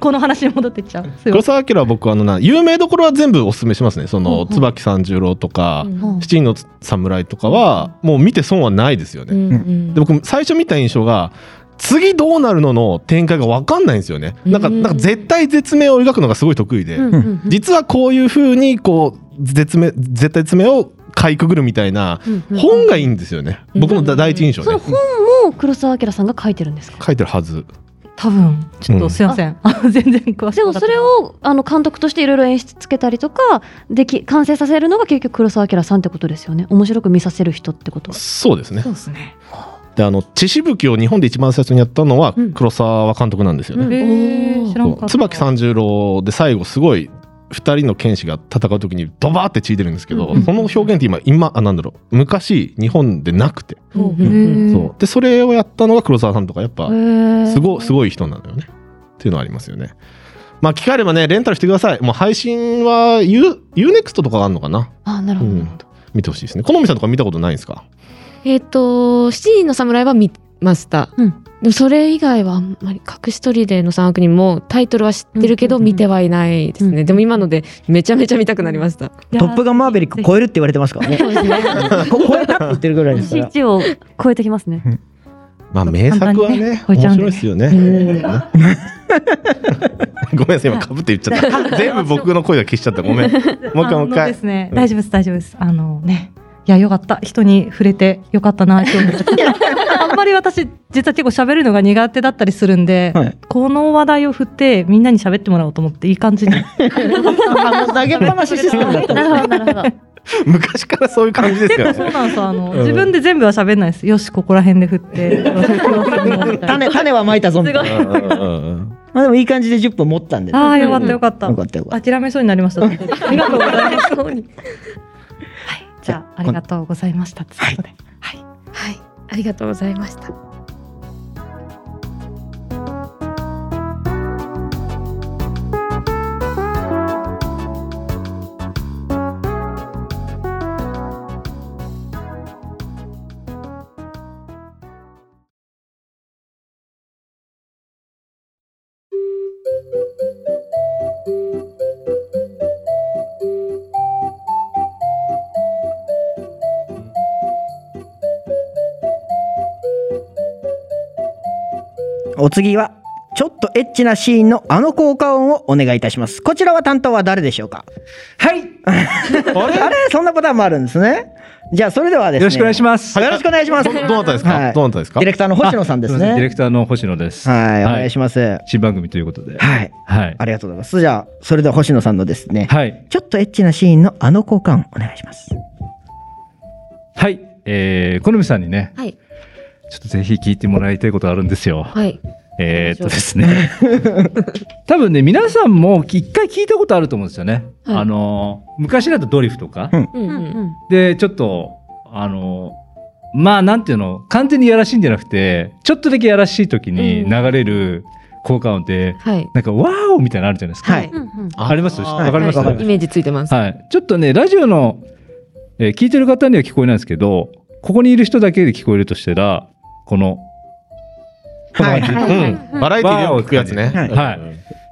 この話に戻ってきちゃう。黒ん沢明は僕あのな有名どころは全部お勧めしますね。そのうん。うん椿三十郎とかうん。七人の侍とかはもう見て損はないですよね、で僕最初見た印象が次どうなるのの展開が分かんないんですよね。なんかうん。なんか絶対絶命を描くのがすごい得意で、うんうんうん。実はこういう風にこう絶命絶対絶命をかいくぐるみたいなうんうん本がいいんですよね、僕の第一印象ね、その本も黒澤明さんが書いてるんですか？書いてるはず。多分、ちょっうん。とすいません。あ。の 全然詳しくでもそれをあの監督としていろいろ演出つけたりとかでき完成させるのが結局黒澤明さんってことですよね？面白く見させる人ってことそうですね。そうですね。であの血しぶきを日本で一番最初にやったのはうん。黒沢監督なんですよね、うん椿三十郎で最後すごい2人の剣士が戦う時にドバーって血出るんですけど、うん。その表現って今今あなんだろう。昔日本でなくて、そう。でそれをやったのが黒沢さんとかやっぱすすごすごい人なのよね。っていうのはありますよね。まあ機会あればねレンタルしてください。もう配信は U- UNEXT とかがあるのかな？あなるほど、うん。なるほど見てほしいですね。好みさんとか見たことないんですか？えっ、と、七人の侍は見ました。うん。でもそれ以外はあんまり隠し砦の三悪人もタイトルは知ってるけどうんうんうん。見てはいないですね。うん。でも今のでめちゃめちゃ見たくなりました。トップガンマーベリック超えるって言われてますからね。そうですね。こ超えたって言ってるぐらいですから。1を超えてきますね。まあ名作はねね。超えちゃうんで面白いですよね。ごめんなさい今かぶって言っちゃった。全部僕の声が消しちゃった。ごめん。もう一回もう一あので回すね、うん。大丈夫です大丈夫です。あのね。いやよかった。人に触れてよかったな今日あんまり私実は結構喋るのが苦手だったりするんで、はい。この話題を振ってみんなに喋ってもらおうと思っていい感じに。投げっぱなしシステムだったなるほどなるほど昔からそういう感じですよね。そうなんですあの、うん。自分で全部は喋んないです。よしここら辺で振って。種種はまいたぞみたいな。まあでもいい感じで10分持ったんで。ああよかったよかった、よかったよかった。諦めそうになりました。ありがとうございます。はい。じゃあありがとうございました。といはい。はい、ありがとうございました。お次はちょっとエッチなシーンのあの効果音をお願いいたします。こちらは担当は誰でしょうか？はい。あれ？あれ？そんなパターンもあるんですね。じゃあそれではですね。よろしくお願いします。よろしくお願いします。どどなたですか、はいどなたですか？ディレクターの星野さんですあいませディレね。クターの星野です。はい、お願いします。はい。新番組ということで。はい。はい。ありがとうございます。じゃあ、それでは星野さんのですね、はい。ちょっとエッチなシーンのあの効果音お願いします。はい。えー、好みさんにね、はい。ちょっとぜひ聞いてもらいたいことあるんですよ。はい。えーっとですね。多分ね、皆さんも一回聞いたことあると思うんですよね。はいあの、昔だとドリフとか。うんうんうん。で、ちょっと、あの、まあ、なんていうの、完全にやらしいんじゃなくて、ちょっとだけやらしい時に流れる効果音って、はい。なんか、ワーオみたいなのあるじゃないですか。はいうんうんありますあわかります？はいイメージついてます。はい。ちょっとね、ラジオの、えー聞いてる方には聞こえないんですけど、ここにいる人だけで聞こえるとしたら、この、この感じ。はいうん。バラエティでよく聞くやつね。はいはい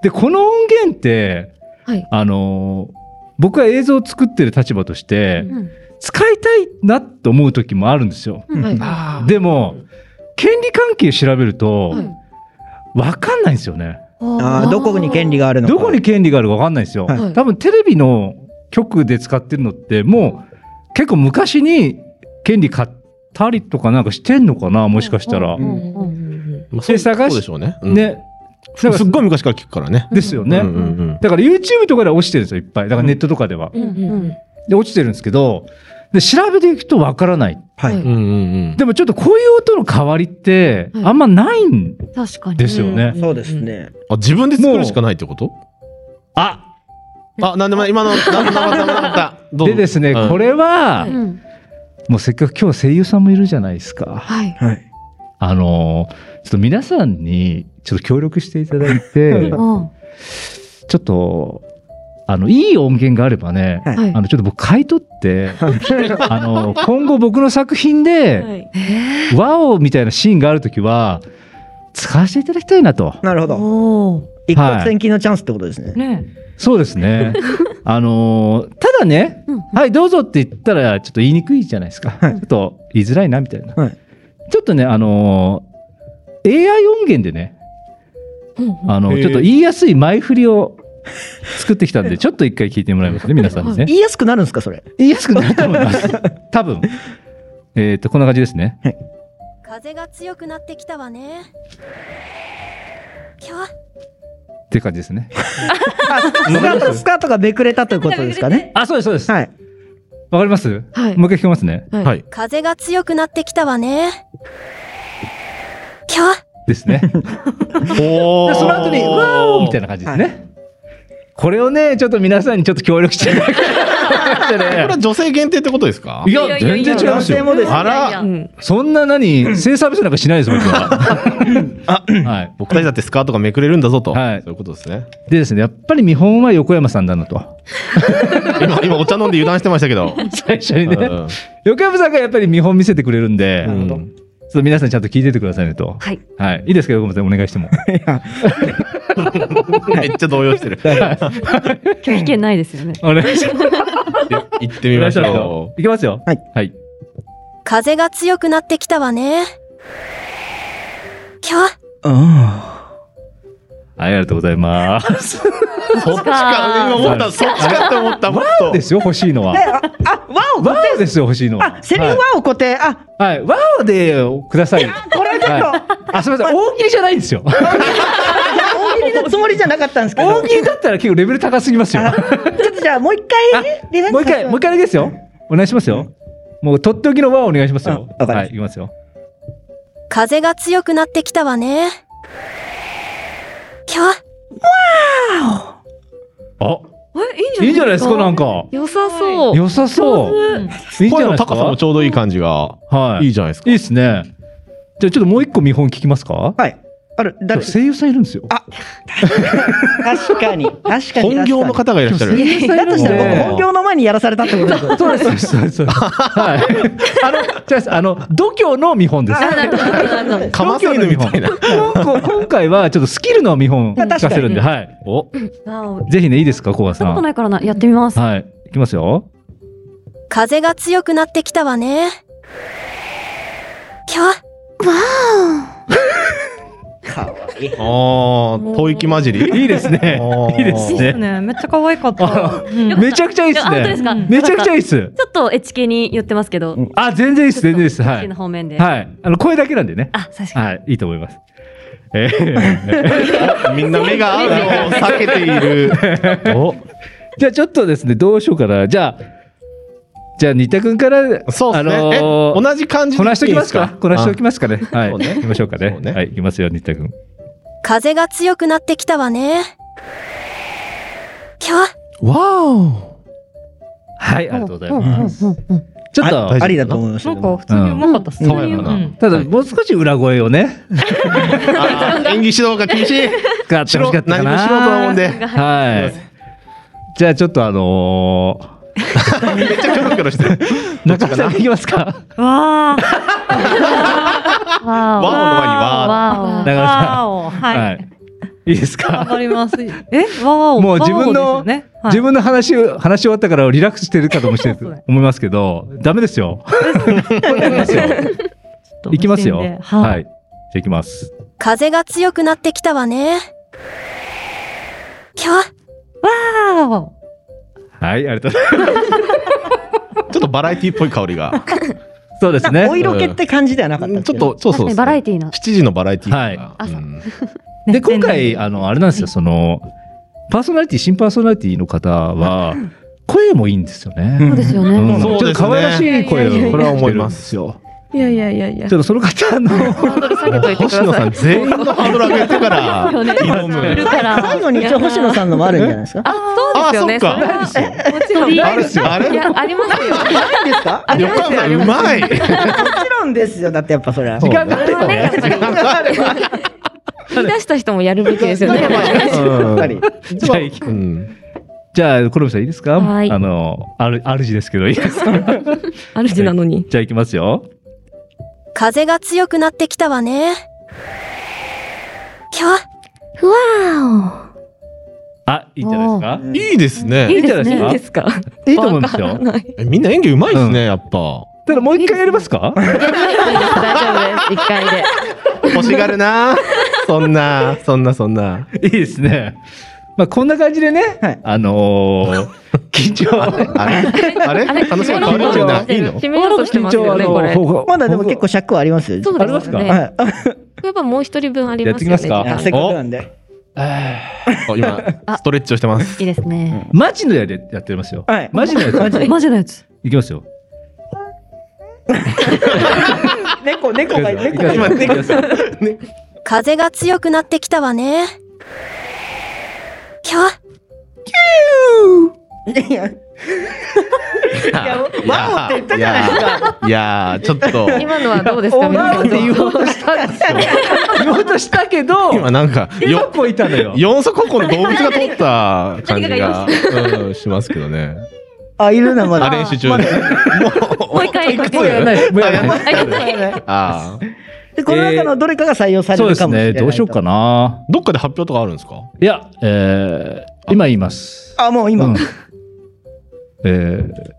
で、この音源って、はい。あのー僕は映像を作ってる立場として、うん使いたいなと思う時もあるんですよ。はい。あでも、権利関係調べると、はいわかんないんですよね。あーどこに権利があるのか。どこに権利があるかわかんないんですよ。はい多分テレビの局で使ってるのって、もう結構昔に権利買ったりとかなんかしてんのかなもしかしたら。うんうんまあそうで探しそうでしょうね。うん。ね。すっごい昔から聞くからね。ですよね。うんうんうんだから YouTube とかでは落ちてるんですよ、いっぱい。だからネットとかでは。うんうんうんで、落ちてるんですけど、で、調べていくとわからない。はい。うんうんうん。でもちょっとこういう音の代わりって、はいあんまないん。ですよね。そうですね。あ、自分で作るしかないってこと？ああ、なんでも今の、なんでもなかった、なかった。でですね、うんこれは、うん。もうせっかく今日声優さんもいるじゃないですか。はい。はい。あのーちょっと皆さんにちょっと協力していただいて、ちょっと、あの、いい音源があればね、はいはいあの、ちょっと僕買い取って、あの、今後僕の作品で、い。ワオみたいなシーンがあるときは、使わせていただきたいなと。なるほど。一攫千金のチャンスってことですね。ねそうですね。あのーただね、うんはい、どうぞって言ったら、ちょっと言いにくいじゃないですか。はいちょっと言いづらいな、みたいな。はいちょっとね、あのー AI 音源でね、あの、ちょっと言いやすい前振りを作ってきたんで、ちょっと一回聞いてもらいますね、皆さんにね。言いやすくなるんですか、それ？言いやすくなると思います。多分。えっ、と、こんな感じですね。風が強くなってきたわねキャっていう感じですね。スカート、スカートがめくれたということですかね？あ、そうです、そうです。わ、はい。かります？はい。もう一回聞きますね。はいはい。風が強くなってきたわねキャですね。おでその後に、わーみたいな感じですね。これをね、ちょっと皆さんにちょっと協力していただき これねは女性限定ってことですか？いや、全然違いますよ。男性もですあらうんそんな何、性差別なんかしないです、僕は。はい。僕たちだってスカートがめくれるんだぞと。はいそういうことですね。でですね、やっぱり見本は横山さんだなと。今、今お茶飲んで油断してましたけど。最初にね。うん横山さんがやっぱり見本見せてくれるんで、うんちょっと皆さんちゃんと聞いててくださいねと。はい。はい。いいですか、横山さん、お願いしても。めっちゃ動揺してる。拒否権ないですよね。お願いします。行ってみましょいきますよ。はい。はい。風が強くなってきたわねキャあはい、ありがとうございます。う。そっちか。今思った。そっちかって思った。もっと。ですよ、欲しいのは。あ、ワオワオですよ、欲しいのは。あ、セリフワオ固定。あ、はい。はい。ワオでください。これちょっと、はいあ、すみません。大喜利じゃないんですよ。大喜利のつもりじゃなかったんですけど。大喜利だったら結構レベル高すぎますよ。あちょっとじゃあもう一回、リベンジもう一回、もう一回だけですよ。お願いしますよ。もうとっておきの輪をお願いしますよ。はい、いきますよ。風が強くなってきたわねキャあ、え、いいんじゃないですか？いいんじゃないですか、なんか。良さそう。良さそう。いい声のゃないですか？高さもちょうどいい感じが。はい。いいいいじゃないですか。ですね。じゃあちょっともう一個見本聞きますか？はい。ある、誰声優さんいるんですよ。あ確かに。確かに。本業の方がいらっしゃる。だとしたら僕、本業の前にやらされたってことですよ。そうです、そうです。はい。あの、じゃあ、あの、度胸の見本です。かませ犬みたいな。今回今回はちょっとスキルの見本聞かせるんで、はい。お、わお。ぜひね、いいですか、小川さん。したことないからな、やってみます。はい。いきますよ。風が強くなってきたわねキャかわいい。ああ、吐息混じり？いいですねいいですね。ね。めっちゃ可愛かった。うんめちゃくちゃいいですね。めちゃくちゃいいです。ちょっとエチケに言ってますけど。あ、全然いいです、全然いいです。はいエチケの。方面で。はい。あの、声だけなんでね。あ、確かに。はい。いいと思います。えー みんな目が合うのを避けている。おじゃあちょっとですね、どうしようかな。じゃあ、じゃあ、新田君から、そうですね。あの同じ感じこなしときますか？こなしときますかね？はい。ね行きましょうかねはい、行きますよ、新田君。風が強くなってきたわね。きゃわーはい、ありがとうございます。ちょっと、ありだと思いましたなんか普通にうまかったっすね。ただ、もう少し裏声をね、演技指導が厳しい。使ってほしかったかな。何も素人なもんで。はい。じゃあ、ちょっとあのめっちゃキョロキョロしてる。ー、中田さんいきますか。わー。わーワオの前にわー中田さわーお。ん。はい。はい。いいです頑か。張ります。え、わーお。もう自分の自分の話を、話し終わったからリラックスしてるかと思いますけど、ダメですよ。いきますよ。いきますよ。はい。じゃあいきます。風が強くなってきたわね。きゃわーはい、ありがとうございます。ちょっとバラエティっぽい香りが。そうですねお。色気って感じではなかったちょっと、そうそう確かにバラエティーな。7時のバラエティはいで、今回、あの、あれなんですよ、その、パーソナリティ、新パーソナリティの方は、声もいいんですよね。そうですようね。ちょっと可愛らしい声を。これは思いますよ。いやいやいやいや。ちょっとその方の、ハードル下げといてく星野さん全員のハードル上げてからよね挑む。いるから。最後に一応星野さんのもあるんじゃないですか？あそうですよね。あそもちろん。あれですよ。あれ？いやありますよ。ないんですか？横山さんうまい。もちろんですよ。だってやっぱそれは。時間があればね。言い出した人もやるべきですよね。うん。やっぱり。じゃあ、いきうん。じゃあ、コロミさんいいですか？はい。あの、ある、主ですけど、いいですか？主なのに。じゃあ、いきますよ。風が強くなってきたわね。きゃふわあ、いいんじゃないですか？いいですね。いいんじゃないですーいいかですか？いいと思いますよ。みんな演技うまいですね、やっぱ。ただ、もう一回やりますか？大丈夫です。一回で。欲しがるな。そんな、そんな、そんな。いいですね。まあ、こんな感じでね、はい。あのー、緊張、あれ？あれ？あれ？話が変わるんだ。いいの？締めようとして緊ますよ張、あのねこれ。ほまだでも結構尺はありますよ。そうありますか？ですねはい。やっぱもう一人分ありますよねやってきますか？いやせっかくなんで。あ今、ストレッチをしてます。いいですね。マジのやでやってますよ。はい。マジのやつ。マジ。マジのやつ。いきますよ。猫猫が猫がいきますよ。いきますよ。風が強くなってきたわね。きゃいやワオって言ったじゃないですかいやー、ちょっと、今のはどうですか？って言おうとしたんです？よ。言おうとしたけど、今なんか、よよ、くいたのよ。四足歩行の動物が通った感じが、うん、しますけどね。あいるなまだあ、練習中ももう一回いくつもうやらない。もうやらない。ああ。でこの中のどれかが採用されそうですね。るかもしれないどうしようかな。どっかで発表とかあるんですか？いや、えー、今言います。あもう今、うん え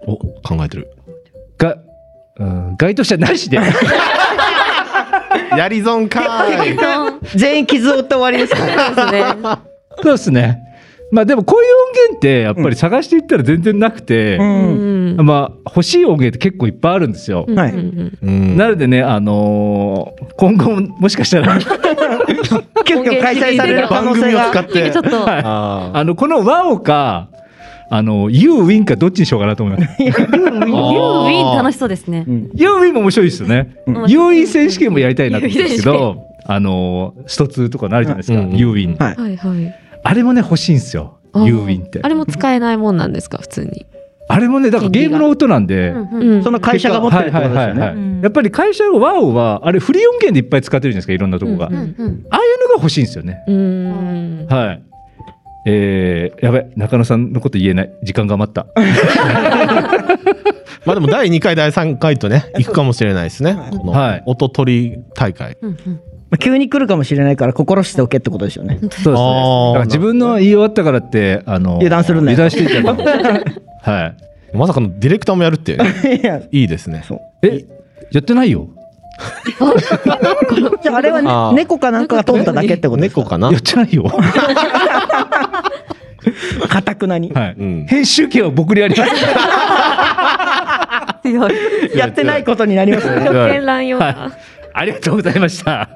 ー、お、考えてる。が、うん、該当者なしで。やり損かーい。全員傷を負って終わりですからそうですね。まあでもこういう音源ってやっぱり探していったら全然なくて、うんまあ欲しい音源って結構いっぱいあるんですよ。はいうんなのでね、あのー今後ももしかしたら急遽開催される可番能性が組を使って。ちょっと。ああのこのワオかあのユーウィンかどっちにしようかなと思います。ユーウィン楽しそうですね。ユーウィンも面白いですよね。うんユーウィン選手権もやりたいなと思うんですけど、あのスト2とかなるじゃないですか。うんユーウィン。はいはいはいあれもね欲しいんですよ。あー。ユーウィンって。あ。れも使えないもんなんですか？普通に。あれもねだからゲームの音なんで。その会社が持ってるってことですよね。やっぱり会社のワオはあれフリー音源でいっぱい使ってるじゃないですかいろんなとこが、ああいうのが欲しいんですよね。はい。えー、やばい中野さんのこと言えない。時間が余った。まあでも第2回、第3回とね、行くかもしれないですね。このはい。音取り大会。うんうんまあ急に来るかもしれないから心しておけってことですよね。そうですね。だあー。から自分の言い終わったからってあの油断するなよ。油断していた。ら はい。まさかのディレクターもやるって、いや。いいですね。そう。えやってないよ。じゃああれはね猫かなんかが通っただけってことです猫かな？やってないよ。かたくなに。はい、うん。編集権は僕にあります。強い。やってないことになりますね。はい。だ。ありがとうございました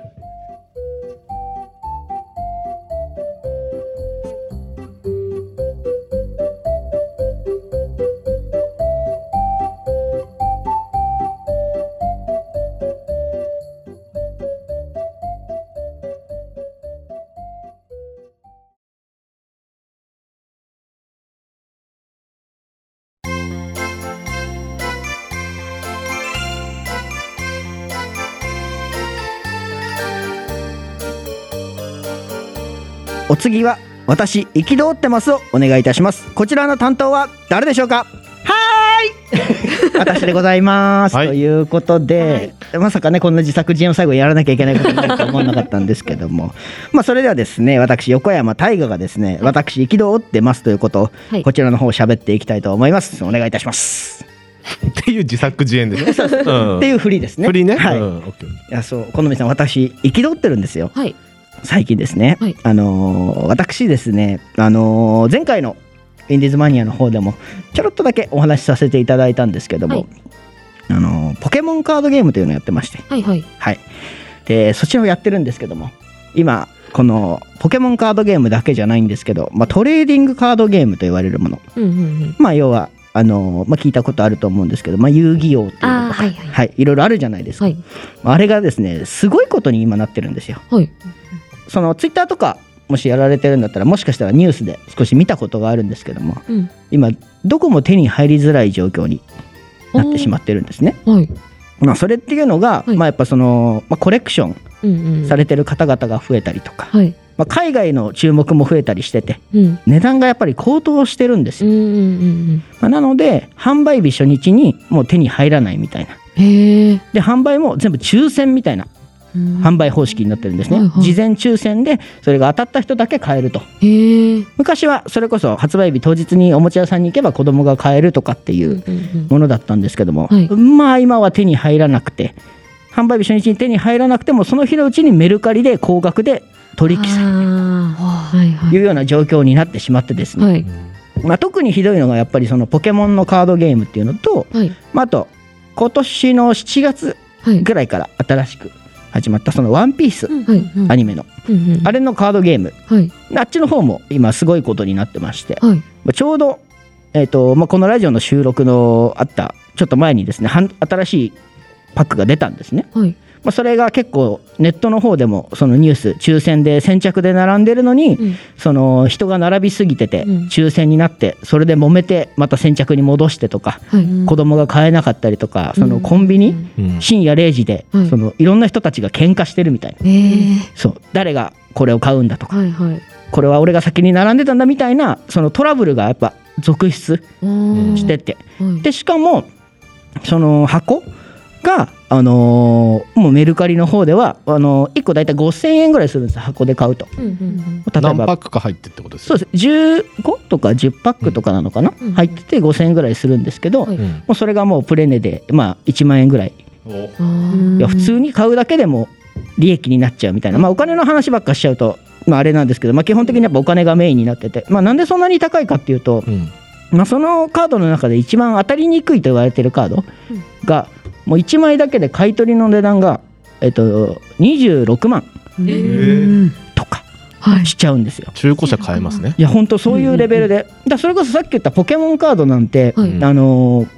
次は私憤ってますをお願いいたします。こちらの担当は誰でしょうか？はーい！私でございます、はい。ということで、まさかねこんな自作自演を最後やらなきゃいけないことになると思わなかったんですけども。まあそれではですね私横山大河がですね私憤ってますということを、はい。こちらの方を喋っていきたいと思います。お願いいたします、っていう自作自演でしょ。うん。っていう振りですね。振りね。はい、いうん。オッケーオッケー。やそう。好みさん私憤ってるんですよ。はい。最近ですね、はいあのー私ですね、あのー前回のインディーズマニアの方でもちょろっとだけお話しさせていただいたんですけども、はいあのーポケモンカードゲームというのをやってまして、はいはい。はい、でそちらをやってるんですけども今このポケモンカードゲームだけじゃないんですけど、まあ、トレーディングカードゲームと言われるものうんうんうん。まあ要はあのーまあ、聞いたことあると思うんですけど、まあ、遊戯王っていうのとか、はいはいはい、いろいろあるじゃないですか、はい。あれがですねすごいことに今なってるんですよはい。そのツイッターとかもしやられてるんだったらもしかしたらニュースで少し見たことがあるんですけどもうん。今どこも手に入りづらい状況になってしまってるんですね。はい。まあ、それっていうのが、はいまあ、やっぱその、まあ、コレクションうんうん。されてる方々が増えたりとか、はい。まあ、海外の注目も増えたりしててうん。値段がやっぱり高騰してるんですよ。うんうんうんまあ、なので販売日初日にもう手に入らないみたいな。で販売も全部抽選みたいな販売方式になってるんですね。はいはい事前抽選でそれが当たった人だけ買えると。昔はそれこそ発売日当日におもちゃ屋さんに行けば子供が買えるとかっていうものだったんですけども、はいまあ今は手に入らなくて販売日初日に手に入らなくてもその日のうちにメルカリで高額で取引されるというような状況になってしまってですい。ね、はい。まあ、特にひどいのがやっぱりそのポケモンのカードゲームっていうのと、はい。まあ、あと今年の7月はい。ぐらいから新しく始まったその「ワンピースはい。アニメのうんうん。あれのカードゲームはい。あっちの方も今すごいことになってまして、ちょうど、えーとまあ、このラジオの収録のあったちょっと前にですね新しいパックが出たんですね、はい。まあ、それが結構ネットの方でもそのニュース抽選で先着で並んでるのに、うん。その人が並びすぎてて、うん。抽選になってそれで揉めてまた先着に戻してとか、はい。子供が買えなかったりとかそのコンビニ、うん。深夜0時で、はい。そのいろんな人たちが喧嘩してるみたいな。ええ。そう。誰がこれを買うんだとか。はいはい。これは俺が先に並んでたんだみたいなそのトラブルがやっぱ続出してって、はい。でしかもその箱が、あのーもうメルカリの方ではあのー1個大体5000円ぐらいするんです箱で買うと。うんうん例え何パばックか入ってってことですそうです。15とか10パックとかなのかな、うん入ってて5000円ぐらいするんですけど、はい。うんもうそれがもうプレネで、まあ、1万円ぐらい。いや普通に買うだけでも利益になっちゃうみたいな、まあ、お金の話ばっかしちゃうと、まあ、あれなんですけど、まあ、基本的にやっぱお金がメインになってて、まあ、なんでそんなに高いかっていうと、うん。まあ、そのカードの中で一番当たりにくいと言われてるカードが、もう1枚だけで買い取りの値段が、えっと、26万とかはい。しちゃうんですよ。中古車買えますねいや本当そういうレベルで、だからそれこそさっき言ったポケモンカードなんて、はいあのー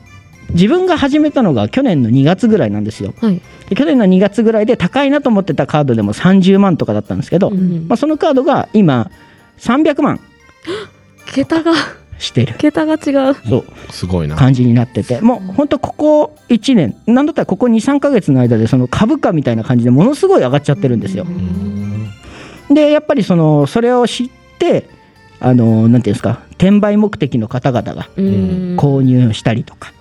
自分が始めたのが去年の2月ぐらいなんですよ。はい。で去年の2月ぐらいで高いなと思ってたカードでも30万とかだったんですけど、うんまあ、そのカードが今300万 桁が、してる。桁が違う。そう。すごいな。感じになってて。もう本当ここ1年なんだったらここ23か月の間でその株価みたいな感じでものすごい上がっちゃってるんですよ。うん。でやっぱりそのそれを知ってあのなんていうんですか転売目的の方々がうん。購入したりとか、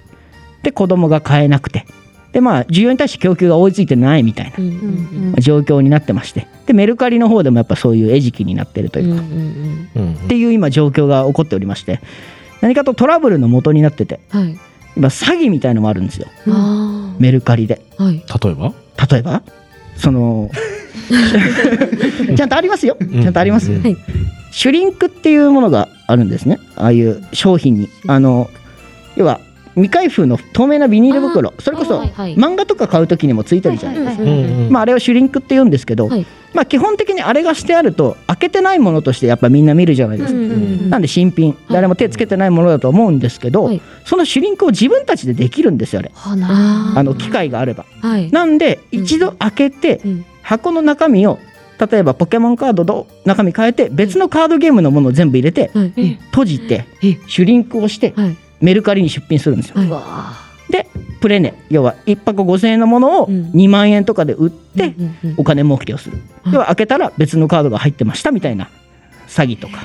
で子供が買えなくてでまあ需要に対して供給が追いついてないみたいな状況になってまして。でメルカリの方でもやっぱそういう餌食になってるとうん。いうか、っていう今状況が起こっておりまして。何かとトラブルの元になってて。今詐欺みたいのもあるんですよ。あメルカリで。あ。はい。例えば？例えば？その ちゃんとありますよ。ん。ちゃんとあります、シュリンクっていうものがあるんですね。ああいう商品に。あの要は未開封の透明なビニール袋。それこそはいはい漫画とか買う時にもついてるじゃないですか、まあ、あれをシュリンクって言うんですけど、はい。まあ、基本的にあれがしてあると開けてないものとしてやっぱみんな見るじゃないですか、なんで新品誰も手つけてないものだと思うんですけど、はい。そのシュリンクを自分たちでできるんですよあれ。あの機械があれば。はい。なんでうん一度開けてうん箱の中身を例えばポケモンカードの中身変えて別のカードゲームのものを全部入れてはい。閉じてえ。シュリンクをしてはい。メルカリに出品するんですよ。はい。でプレネ要は1箱5000円のものをうん。2万円とかで売ってお金儲けをする。はい。要は開けたら別のカードが入ってましたみたいな詐欺とか、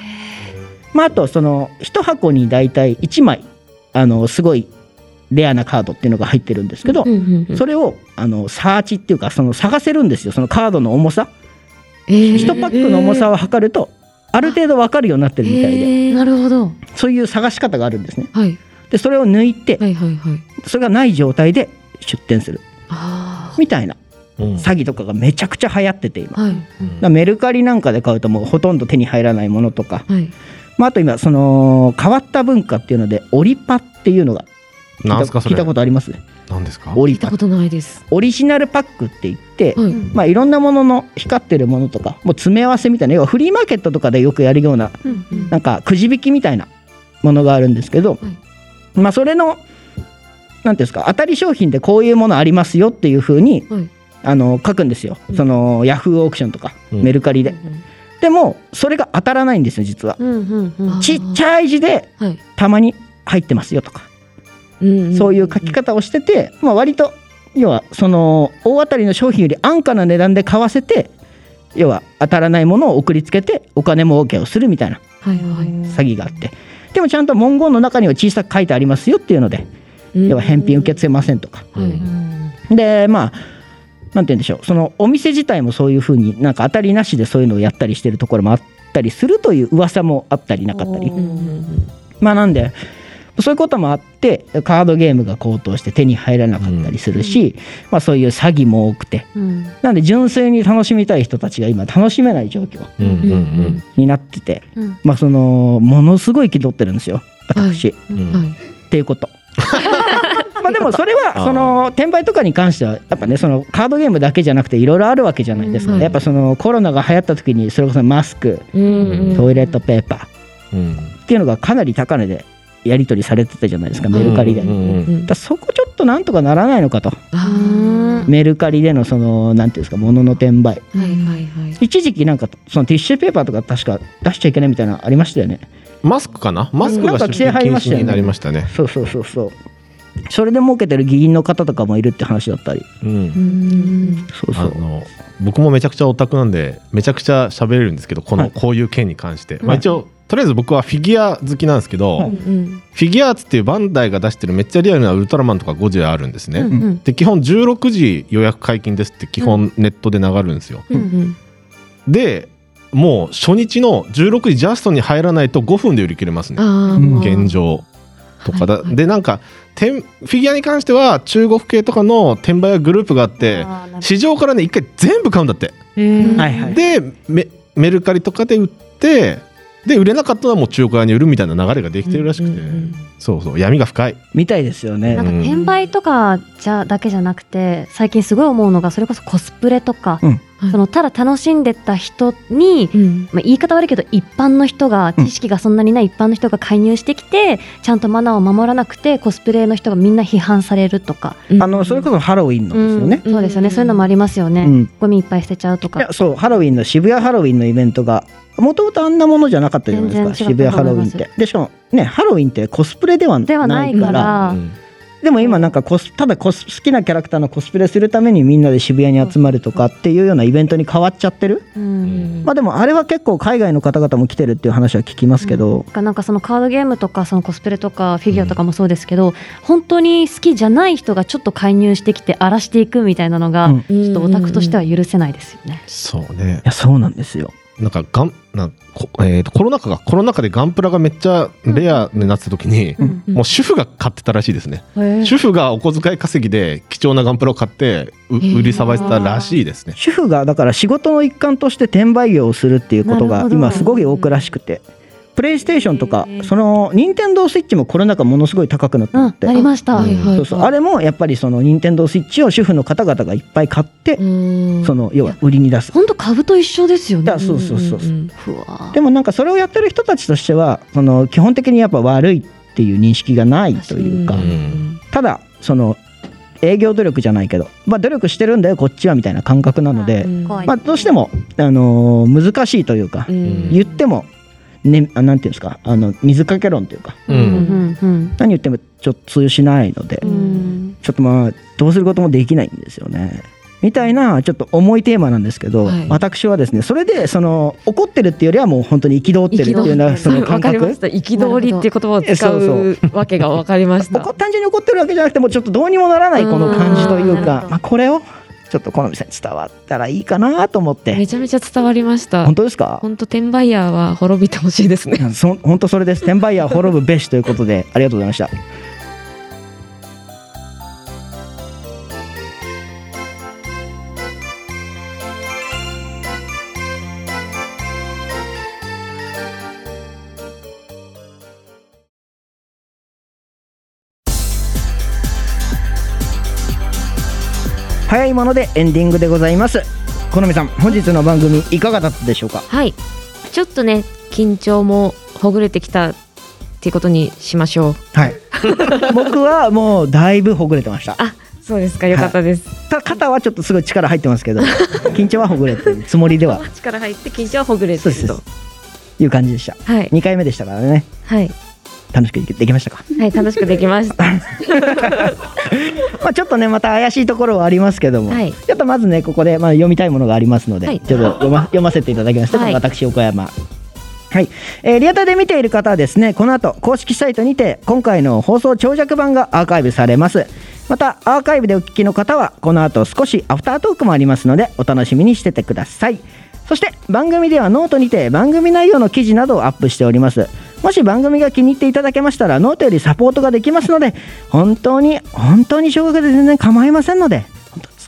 まあ、あとその1箱に大体1枚あのすごいレアなカードっていうのが入ってるんですけど、それをあのサーチっていうかその探せるんですよ。そのカードの重さ。えー。1パックの重さを測るとある程度分かるようになってるみたいで。えーなるほど。そういう探し方があるんですね。はい。でそれを抜いてはいはいはい。それがない状態で出店する。あみたいな。うん。詐欺とかがめちゃくちゃ流行ってて今。あはい。だからメルカリなんかで買うともうほとんど手に入らないものとか、はい。まあ、あと今その変わった文化っていうのでオリパっていうのがなんすかそれ？聞いたことあります？なんですか？オリパ聞いたことないです。オリジナルパックって言って、はい。まあ、いろんなものの光ってるものとかもう詰め合わせみたいな要はフリーマーケットとかでよくやるようなうんうん。なんかくじ引きみたいなものがあるんですけど、まあそれのなんていうんですか当たり商品でこういうものありますよっていうふうに、はい。あの書くんですよ、うん。そのヤフーオークションとか、うん。メルカリで、でもそれが当たらないんですよ実は、うんうんうん。ちっちゃい字ではい。たまに入ってますよとか、うんそういう書き方をしてて、まあ、割と要はその大当たりの商品より安価な値段で買わせて要は当たらないものを送りつけてお金儲けをするみたいな詐欺があって。でもちゃんと文言の中には小さく書いてありますよっていうので要は返品受け付けませんとか。はいでまあなんて言うんでしょう。そのお店自体もそういうふうになんか当たりなしでそういうのをやったりしてるところもあったりするという噂もあったりなかったり。まあなんでそういうこともあってカードゲームが高騰して手に入らなかったりするし、まあ、そういう詐欺も多くて。うん。なんで純粋に楽しみたい人たちが今楽しめない状況うん。うんになってて、うん。まあそのものすごい気取ってるんですよ私、うん。うん。はい。っていうこと。まあでもそれはその転売とかに関してはやっぱねそのカードゲームだけじゃなくていろいろあるわけじゃないですか、うん。やっぱそのコロナが流行った時にそれこそマスクうんうん。トイレットペーパーうん。っていうのがかなり高値でやり取りされてたじゃないですかメルカリで、うんうんだからそこちょっとなんとかならないのかと。あメルカリでのそのなんていうんですか物の転売。ーはいはいはい。一時期なんかそのティッシュペーパーとか確か出しちゃいけないみたいなのありましたよね。マスクかな？マスクがなんか規制入りましたよね。出品禁止になりましたね。そうそうそうそう。それで儲けてる議員の方とかもいるって話だったり。うん。うん。そうそう。あの僕もめちゃくちゃオタクなんでめちゃくちゃ喋れるんですけどこのはい。こういう件に関して、まあ、はい一応とりあえず僕はフィギュア好きなんですけど、はいうん。フィギュアーツっていうバンダイが出してるめっちゃリアルなウルトラマンとかゴジラあるんですね、うんうん。で基本16時予約解禁ですって基本ネットで流るんですよ、うんうん。でもう初日の16時ジャストに入らないと5分で売り切れますね。現状とかだ、はいはい。でなんかフィギュアに関しては中国系とかの転売屋グループがあって市場からね一回全部買うんだって。えー。はいはい。でメメルカリとかで売ってで売れなかったのはもう中古屋に売るみたいな流れができてるらしくて、うんうんうん。そうそう。闇が深い。みたいですよね。なんか転売とかじゃだけじゃなくて最近すごい思うのがそれこそコスプレとか、うんそのただ楽しんでた人に、うん。まあ、言い方悪いけど一般の人が知識がそんなにない一般の人が介入してきて、ちゃんとマナーを守らなくてコスプレの人がみんな批判されるとか、あのそれこそハロウィンのですよね、うん。そうですよね、そういうのもありますよね、うん。ゴミいっぱい捨てちゃうとか。いやそうハロウィンの渋谷ハロウィンのイベントがもともとあんなものじゃなかったじゃないですか渋谷ハロウィンって。でしかもねハロウィンってコスプレではではなないいからから。うんでも今なんかコスただコス好きなキャラクターのコスプレするためにみんなで渋谷に集まるとかっていうようなイベントに変わっちゃってる、うん。まあでもあれは結構海外の方々も来てるっていう話は聞きますけど、なんかそのカードゲームとかそのコスプレとかフィギュアとかもそうですけど、本当に好きじゃない人がちょっと介入してきて荒らしていくみたいなのが、うん。ちょっとオタクとしては許せないですよね。そうね。いやそうなんですよなんかガンなんこえーとコロナ禍がコロナ禍でガンプラがめっちゃレアになってた時に、うん。もう主婦が買ってたらしいですね、へ主婦がお小遣い稼ぎで貴重なガンプラを買って売りさばいてたらしいですね。主婦がだから仕事の一環として転売業をするっていうことが今すごい多くらしくてプレイステーションとかその任天堂スイッチもコロナ禍ものすごい高くなったうん、って。なりました。うんそうそう。あれもやっぱりその任天堂スイッチを主婦の方々がいっぱい買ってうん。その要は売りに出す。本当株と一緒ですよね。そうそうそうでもなんかそれをやってる人たちとしてはその基本的にやっぱ悪いっていう認識がないというかうんただその営業努力じゃないけどまあ努力してるんだよこっちはみたいな感覚なのでまあどうしてもあのー難しいというかうん。言ってもねあなんていうんですかあの水かけ論というか。ううん何言ってもちょっと通用しないのでうん。うんちょっとまあどうすることもできないんですよね。みたいなちょっと重いテーマなんですけど、はい。私はですねそれでその怒ってるっていうよりはもう本当に憤ってるっていうようなそのわ感覚？かりました。憤りっていう言葉を使そううわけがわかりまし た。怒単純に怒ってるわけじゃなくてもうちょっとどうにもならないこの感じというかまあ、これをちょっと好みさんに伝わったらいいかなと思ってめちゃめちゃ伝わりました本。当ですか？本当転売ヤーは滅びてほしいですね。そ本当それです転売ヤー滅ぶべしということでありがとうございましたいものでエンディングでございます。好みさん本日の番組いかがだったでしょうか？はい。ちょっとね緊張もほぐれてきたっていうことにしましょう。はい。僕はもうだいぶほぐれてました。あ、そうですか。よかったです。た肩はちょっとすごい力入ってますけど 緊張はほぐれてるつもりでは。力入って緊張はほぐれてると。そうです。いう感じでした。はい。2回目でしたからね。はい楽しくできましたか？はい楽しくできました。まあちょっとねまた怪しいところはありますけども、はい。ちょっとまずねここでまあ読みたいものがありますので、はい。ちょっと読ま 読ませていただきました、はい。私岡山。はい、えーリアタイで見ている方はですねこの後公式サイトにて今回の放送長尺版がアーカイブされます。またアーカイブでお聞きの方はこの後少しアフタートークもありますのでお楽しみにしててください。そして番組ではノートにて番組内容の記事などをアップしておりますもし番組が気に入っていただけましたらノートよりサポートができますので本当に本当に少額で全然構いませんので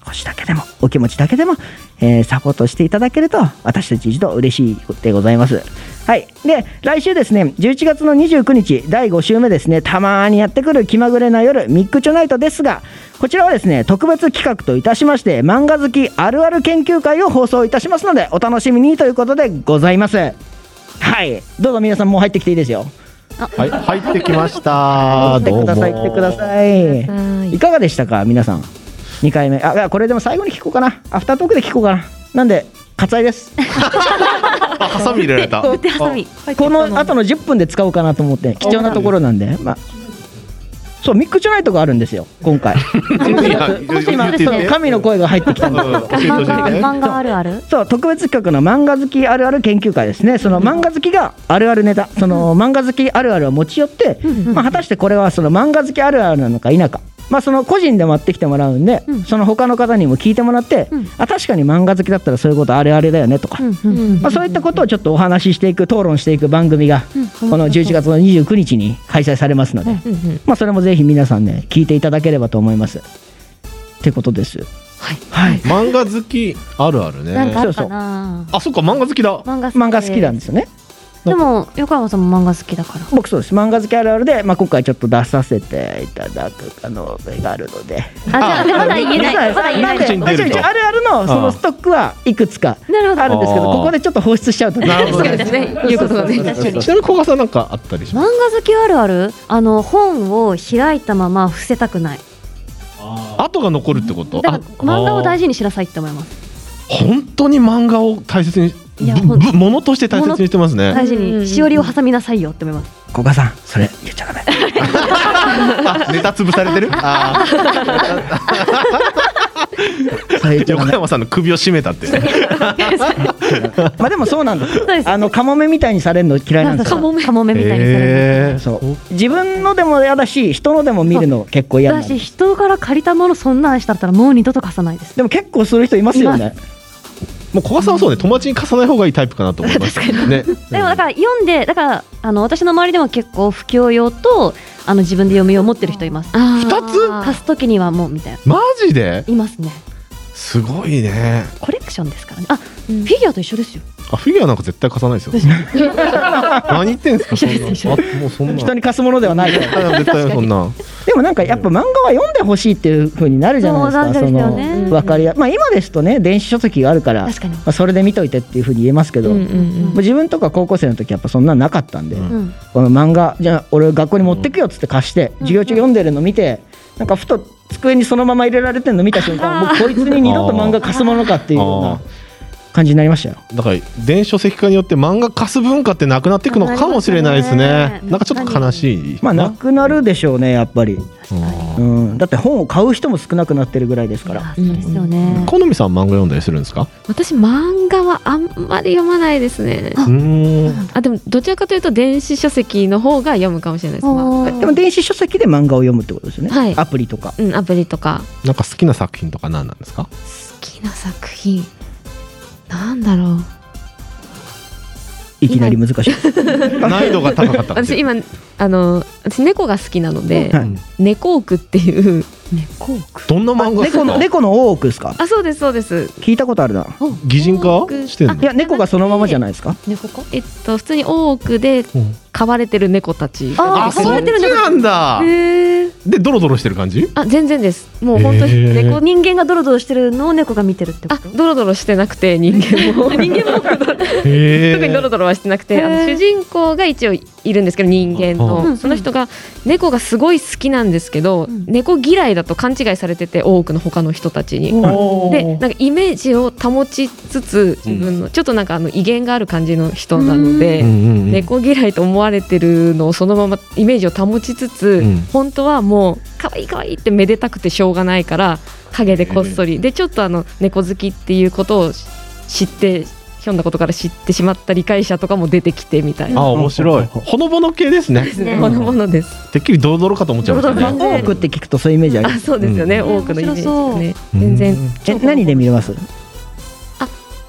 少しだけでもお気持ちだけでも、えーサポートしていただけると私たち一度嬉しいでございます。はい。で来週ですね11月の29日第5週目ですねたまーにやってくる気まぐれな夜ミックチョナイトですがこちらはですね特別企画といたしまして漫画好きあるある研究会を放送いたしますのでお楽しみにということでございます。はい。どうぞ皆さんもう入ってきていいですよ。はい、入ってきました。来 てどうも。ください来てください。はい。いかがでしたか皆さん？2回目。あこれでも最後に聞こうかな。アフタートークで聞こうかな。なんで割愛です。あ、ハサミ入れられた。手ハサミ。この後の10分で使おうかなと思って貴重なところなんで。まあそうミックチョナイトがあるんですよ今回。神の声が入ってきたんです。漫画あるある。そう特別企画の漫画好きあるある研究会ですね。その漫画好きがあるあるネタ。その漫画好きあるあるを持ち寄って、まあ、果たしてこれはその漫画好きあるあるなのか否かまあその個人で持ってきてもらうんで、うん。その他の方にも聞いてもらって、うん。あ確かに漫画好きだったらそういうことあれあれだよねとか、うん。まあ、そういったことをちょっとお話ししていく討論していく番組がうん。この11月の29日に開催されますので、うん。うん。うん。まあ、それもぜひ皆さんね聞いていただければと思います。ってことです。はい。はい、漫画好きあるあるね。なんかあるかな。あ、そっか、漫画好きだ。漫画漫画好きなんですよね。でも横山さんも漫画好きだから。僕そうです。漫画好きあるあるで、まあ、今回ちょっと出させていただく可能性があるので。あじゃあまだ言えない。まだ言えない。あるあるのそのストックはいくつかなるほど。あるんですけどここでちょっと放出しちゃうとね。なるほど。ね確かに。ね言うことがね確かにちなみに古賀さんなんかあったりし漫ます？画好きあるある？あの本を開いたまま伏せたくない。後が残るってこと？だから漫画を大事。事にしなさいって思います。本当に漫画を大切に。ぶいやものとして大切にしてますね。大事にしおりを挟みなさいよって思います。古賀さんそれ言っちゃダメ。あ、ネタ潰されてる？横山さんの首を絞めたって。まあでもそうなんです。あのカモメみたいにされるの嫌いなんですよカモメ。みたいにされるえそう。自分のでも嫌だし人のでも見るの結構嫌だ。し人から借りたものそんなんしたったらもう二度と貸さないです。でも結構する人いますよねもう古賀さんはそうね、友達に貸さない方がいいタイプかなと思います。ね。でもだから読んでだからあの私の周りでも結構不況用とあの自分で読み用持ってる人います。あ二つ？貸す時にはもうみたいな。マジで？いますねすごいね。コレクションですからねあ、うんフィギュアと一緒ですよあ、フィギュアなんか絶対貸さないですよ。何言ってんすか、そんな。一緒あ、もうそんな。人に貸すものではない絶対絶対そんな。でもなんかやっぱ漫画は読んでほしいっていう風になるじゃないですか。そうなんですよねの分かりや、まあ今ですとね電子書籍があるから、まあそれで見といてっていう風に言えますけど、うんうんもう自分とか高校生の時やっぱそんなのなかったんで、うんうんこの漫画じゃあ俺学校に持ってくよっつって貸して、授業中読んでるの見て、なんかふと机にそのまま入れられてるの見た瞬間、もうこいつに二度と漫画貸すものかっていうような。感じになりましたよ。だから電子書籍化によって漫画貸す文化ってなくなっていくのかもしれないですね。なんかちょっと悲しい。まあなくなるでしょうねやっぱり。うんうん、だって本を買う人も少なくなってるぐらいですから。そうですよね。好みさん漫画読んだりするんですか？私漫画はあんまり読まないですねうーん。あでもどちらかというと電子書籍の方が読むかもしれないです、まあでも電子書籍で漫画を読むってことですよね。はいアプリとか。うん、アプリとかなんか好きな作品とか何なんですか？好きな作品なんだろういきなり難しい。難易度が高かった。私今あの私猫が好きなので、はい猫奥っていう猫どんな漫画？ですか？猫の猫の大奥ですか？あそうですそうです聞いたことあるな。擬人化してんの？い？や猫がそのままじゃないですか？猫か？えっと普通に大奥でうん飼われてる猫たちああ、そっちなんだ。へえ。でドロドロしてる感じ？あ全然ですもう本当に猫人間がドロドロしてるのを猫が見てるってこあと。ドロドロしてなくて人間も 人間もへ特にドロドロはしてなくてあの主人公が一応いるんですけど人間うん。のその人が猫がすごい好きなんですけど、ん。猫嫌いだと勘違いされてて多くの他の人たちに。でなんかイメージを保ちつつ自分の、ちょっとなんかあの威厳がある感じの人なので、猫嫌いと思われてるのをそのままイメージを保ちつつ、うん。本当はもう可愛い可愛いってめでたくてしょうがないから影でこっそり。でちょっとあの猫好きっていうことを知ってひょんなことから知ってしまった理解者とかも出てきてみたいな。あ、面白い。ほのぼの系ですねで。すね、ほのぼのです。てっきりドロドロかと思っちゃいましたドロドロね。大奥って聞くとそういうイメージありまあ、す。そうですよね、うん多くのイメージがね。うん全然。え何で見れます？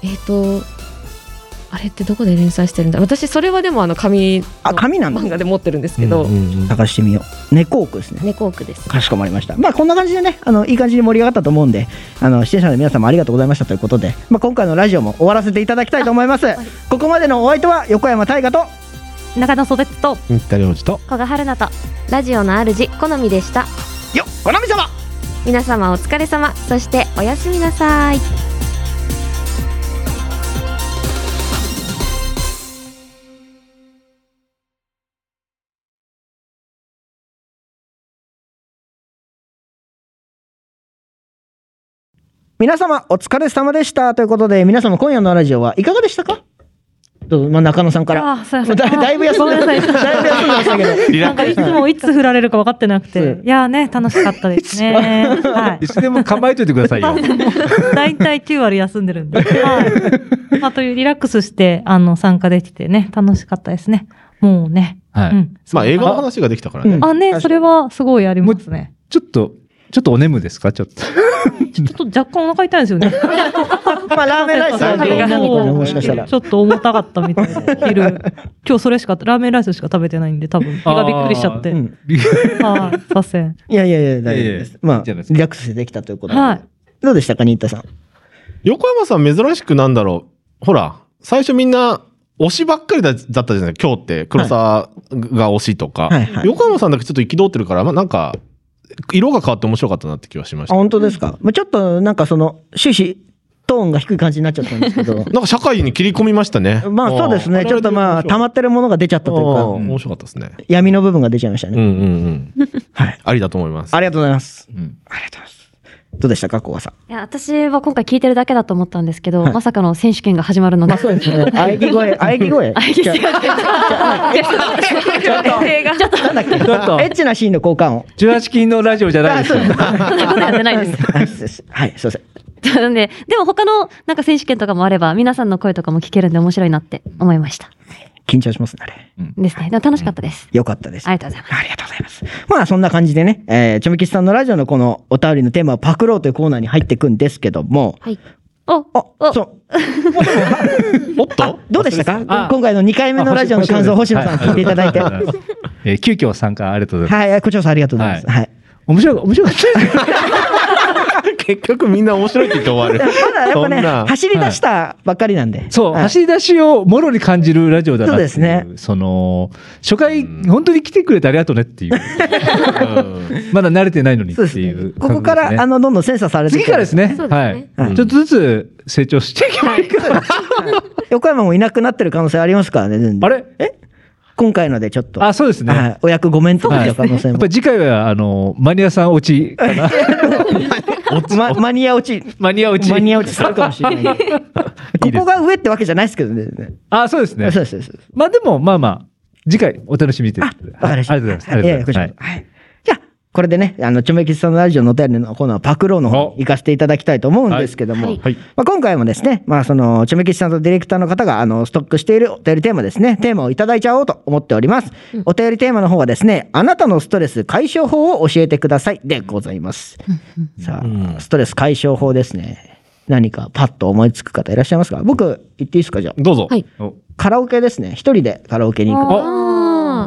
えっ、と。あれってどこで連載してるんだ？私それはでもあの紙のあ紙なんだ漫画で持ってるんですけど、うんうんうん探してみよう。猫奥ですね。猫奥です。かしこまりました。まあこんな感じでね、あのいい感じに盛り上がったと思うんで、あの出演者の皆様ありがとうございましたということで、まあ今回のラジオも終わらせていただきたいと思います。ここまでのお相手は横山大河と中野袖と新田良二と古賀春菜と。ラジオの主好みでした。よっこのみ様。皆様お疲れ様。そしておやすみなさい。皆様お疲れ様でしたということで、皆様今夜のラジオはいかがでしたか？どうぞまあ中野さんから。あすいませんだだいぶ休んでごめんなさいだいぶ休んでましたけど。リラックスなんかいつもいつ振られるか分かってなくそうていやーね楽しかったですねはいいつでも構えといてくださいよ。大体9割休んでるんで。はい。まあ、というリラックスして、あの、参加できてね、楽しかったですね。もうね。はいうん。まあ映画の話ができたからね。うんあ、ね、それはすごいありますね。ちょっと、ちょっとお眠ですか？ちょっと。ちょっと若干お腹痛いんですよね。まあラーメンライスははい何かねもしかしたらち。ょっと重たかったみたいで、昼。今日それしか、ラーメンライスしか食べてないんで、多分、胃がびっくりしちゃって。うんはい、させん。いやいやいや大丈夫です。まあリラックスしてできたということで。はいどうでしたか新田さん？横山さん珍しくなんだろう。ほら、最初みんな推しばっかりだだったじゃない今日って黒沢が推しとか、はいはい横山さんだけちょっと憤ってるから、まあなんか、色が変わって面白かったなって気はしましあた。本当ですか？まあちょっとなんかその終始トーンが低い感じになっちゃったんですけど。なんか社会に切り込みましたね。まあそうですね。ちょっとまあ溜まってるものが出ちゃったというか、うん面白かったですね。闇の部分が出ちゃいましたね。うんうんうん。はい。ありだと思います。ありがとうございます。うんありがとうございます。どうでした？か、ここさん。いや、私は今回聞いてるだけだと思ったんですけど、はいまさかの選手権が始まるので。まあそうですね。喘ぎ声、喘ぎ声。喘ぎ声ちょっと、ちょっと、なんだっけ。ちょっとエッチなシーンの交換音。18金のラジオじゃないですよ。そんなことやってないです。はい、そうですはい、すいません。なんで、でも他のなんか選手権とかもあれば、皆さんの声とかも聞けるんで面白いなって思いました。緊張しますね、あれ。ですね。でも楽しかったです。よかったです。ありがとうございます。ありがとうございます。まあそんな感じでね、えー、ちょめきちさんのラジオのこのお便りのテーマをパクろうというコーナーに入っていくんですけども、はい。おあ、おそう。おっと？どうでしたか？あ今回の2回目のラジオの感想、星野さん聞いていただいて。ははえー急遽参加ありがとうございます。い、こちらこそありがとうございます。はい。面白い、面白かったです。結局みんな面白いって言って終わる。まだやっぱね、走り出したばっかりなんで。そう、はい走り出しをもろに感じるラジオだな。そうですねその、初回、本当に来てくれてありがとうねっていう。うんまだ慣れてないのにってそうですねいう。ここから、あの、の、どんどん精査されていく次からですね。そうですねはい。はいちょっとずつ成長していけばいいかな。横山もいなくなってる可能性ありますからね、全然あれ？え？今回のでちょっと、あ、そうですね。はいお役ごめんとかいう可能性もやっぱ。り次回は、あの、マニアさん落ちかな。まマニア落ち、マニア落ち。マニア落ち するかもしれない。ここが上ってわけじゃないですけどね。あ、そうですね。そうです。まあでも、まあまあ、次回お楽しみいうあことで。、わかりました。ありがとうございます。ありがとうございます。はい。これでね、あの、ちょめきちさんのラジオのお便りのコーナー、パクローの方に行かせていただきたいと思うんですけども、はいはい。まあ、今回もですね、まあ、その、ちょめきちさんとディレクターの方が、あの、ストックしているお便りテーマですね、テーマをいただいちゃおうと思っております。お便りテーマの方はですね、あなたのストレス解消法を教えてくださいでございます。さうんあ、ストレス解消法ですね。何かパッと思いつく方いらっしゃいますか？僕、言っていいですかじゃあ？どうぞ。はいおカラオケですね。一人でカラオケに行く。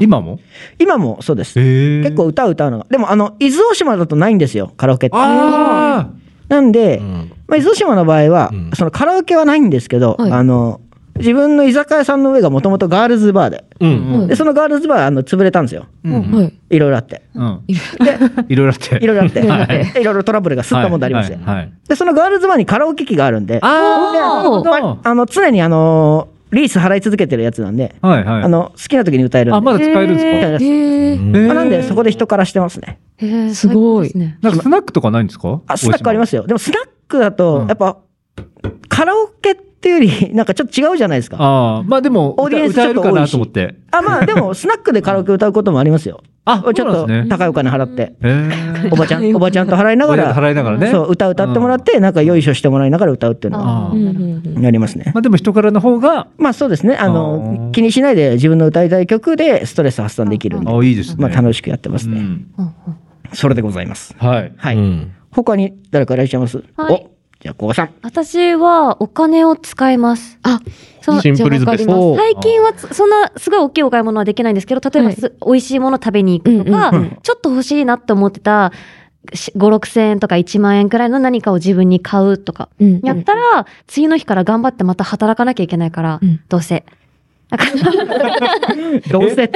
今も？今もそうです。へ結構歌を歌うのが。でも、あの、伊豆大島だとないんですよ、カラオケって。あなんで、うんまあ、伊豆大島の場合は、うんそのカラオケはないんですけど、はいあの、自分の居酒屋さんの上がもともとガールズバーで、うん。で、そのガールズバー、あの、潰れたんですよ。あ。うんはい。いろいろあって。うん。いろいろあって。いろいろあって。はいでいろいろトラブルがすったもんでありまして。はいはいはいで、そのガールズバーにカラオケ機があるんで、あの、常にあの、リース払い続けてるやつなんで、はいはい。あの、好きな時に歌えるんで。あ、まだ使えるんですか？え。うんまあなんで、そこで人からしてますね。へーすごいなんかスナックとかないんですか？あ、スナックありますよ。でも、スナックだとうん、やっぱ、カラオケっていうより、なんかちょっと違うじゃないですか。ああ、まあでも、オーディエンス歌えるかなちょっと多いしと思って。あ、まあ、でも、スナックでカラオケ歌うこともありますよ。あ、ちょっと。高いお金払って、へおばちゃん、おばちゃんと払いながら、払いながらね。そう、歌歌ってもらって、なんかよいしょしてもらいながら歌うっていうのは、やりますね。まあでも人からの方が、まあそうですね。ああのー、気にしないで自分の歌いたい曲でストレス発散できるんで、あいいですね。まあ楽しくやってますね。うんうんうんそれでございます。はい。はい。うん他に誰かいらっしゃいます？はいお、じゃあ、ここさん。私はお金を使います。あ、そのシンプルイズベスト。じゃあわかります。最近はつそんなすごい大きいお買い物はできないんですけど、例えばはいす、美味しいもの食べに行くとか、うんうんうん。ちょっと欲しいなって思ってたし5、6千円とか1万円くらいの何かを自分に買うとか、うん。やったら、次の日から頑張ってまた働かなきゃいけないから、うん。どうせ。だからどうせ。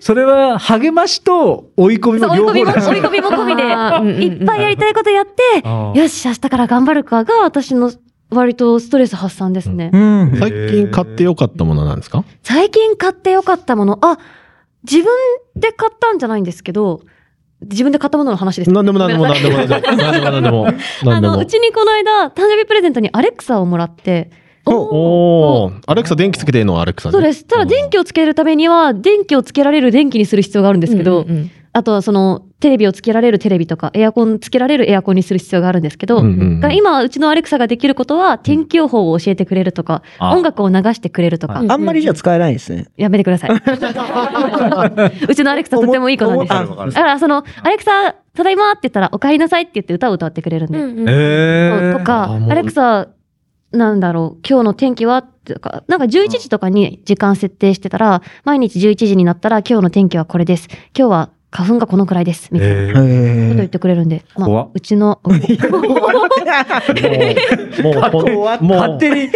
それは励ましと追い込みも両方追い込みも込みで、いっぱいやりたいことやって、よし、明日から頑張るかが私の割とストレス発散ですね。うん。最近買ってよかったものなんですか？最近買ってよかったもの、あ、自分で買ったんじゃないんですけど、自分で買ったものの話です。何でも何でも何でも何でも何でも何でも。あの、何でも。うちにこの間、誕生日プレゼントにアレクサをもらって、おおアレクサ電気つけてんのはアレクサ。ねそうです。ただ電気をつけるためには、電気をつけられる電気にする必要があるんですけど、うんうんうん。あとはその、テレビをつけられるテレビとか、エアコンつけられるエアコンにする必要があるんですけど、うんうんが今、うちのアレクサができることは、天気予報を教えてくれるとか、あ。音楽を流してくれるとか、はい。あんまりじゃ使えないですね。やめてください。うちのアレクサとてもいい子なんです。思だから、その、アレクサ、ただいまって言ったら、お帰りなさいって言って歌を歌ってくれるんで。うんうん。とかアレクサ、なんだろう、今日の天気は？ってか、なんか11時とかに時間設定してたら、毎日11時になったら、今日の天気はこれです。今日は花粉がこのくらいです。みたいな。こと言へってくれるんで、まあ、うちの、もうほんもう勝手に、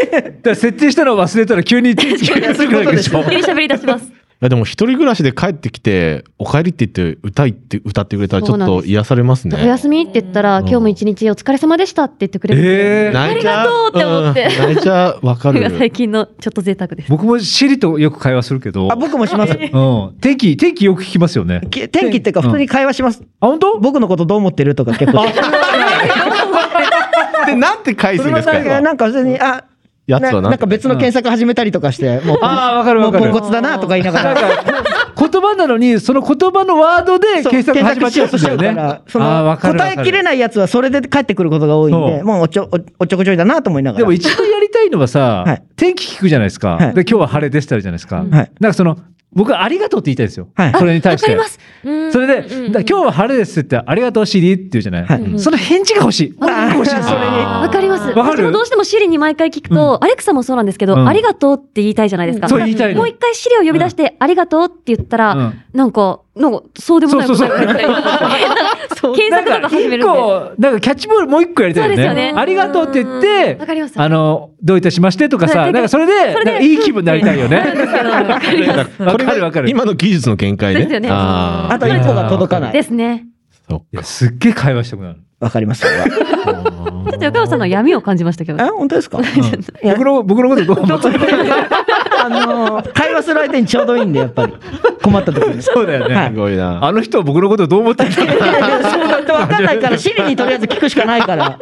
設定したのを忘れたら急に天気がでしょ。急に喋り出します。いやでも一人暮らしで帰ってきて「お帰り」って言って歌いって歌ってくれたらちょっと癒されますね。お休みって言ったら、うん。今日も一日お疲れ様でしたって言ってくれる。えー。ありがとうって思って。う。ん。泣いちゃう。わかる。最近のちょっと贅沢です。僕もシリとよく会話するけど、あ、僕もします。うん、天気、天気よく聞きますよね。き天気っていうか、普通に会話します。あ、本当？僕のことどう思ってるとか結構。でなんて返すんですかなんか普通に、あ、やつはなんななんか別の検索始めたりとかして、もう、あーわかるわかる。もうポンコツだなとか言いながら。言葉なのに、その言葉のワードで検索始まっちゃうだよね。その答えきれないやつはそれで返ってくることが多いんで、もうおちょおちょこちょいだなと思いながら。でも一番やりたいのはさ、はい。天気聞くじゃないですか。はい。で、今日は晴れですってあるじゃないですか。はい。なんかその、僕はありがとうって言いたいんですよ。はいそれに対して。わかります。うんそれで、うんうんだから今日は晴れですって言って、ありがとうシリって言うじゃない？はいその返事が欲しい。あー欲しいんですよ。それにわかります。わかる？私もどうしてもシリに毎回聞くと、アレクサもそうなんですけど、うんありがとうって言いたいじゃないですか。そう言いたいのもう一回シリを呼び出して、ありがとうって言ったら、うんなんか、なんか、そうでもないそうそうそう答えが返ってきたり検索とか始め一るんで。個、なんかキャッチボールもう一個やりたいよね。よねありがとうって言ってわ、かります。あの、どういたしましてとかさ、はいなんかそれで、いい気分になりたいよね。わかるわかる。今の技術の限界ねですよねあーあと一歩が届かない。ですね。そっいやすっげえ会話したくなる。わかります。それはちょっと横山さんの闇を感じましたけど。あ、本当ですか？僕の、僕のことどう思ってるああのー会話する相手にちょうどいいんで、やっぱり。困った時に。そうだよね。はいすごいな。あの人は僕のことどう思ってるんだろうそうだって分かんないから、シリにとりあえず聞くしかないから。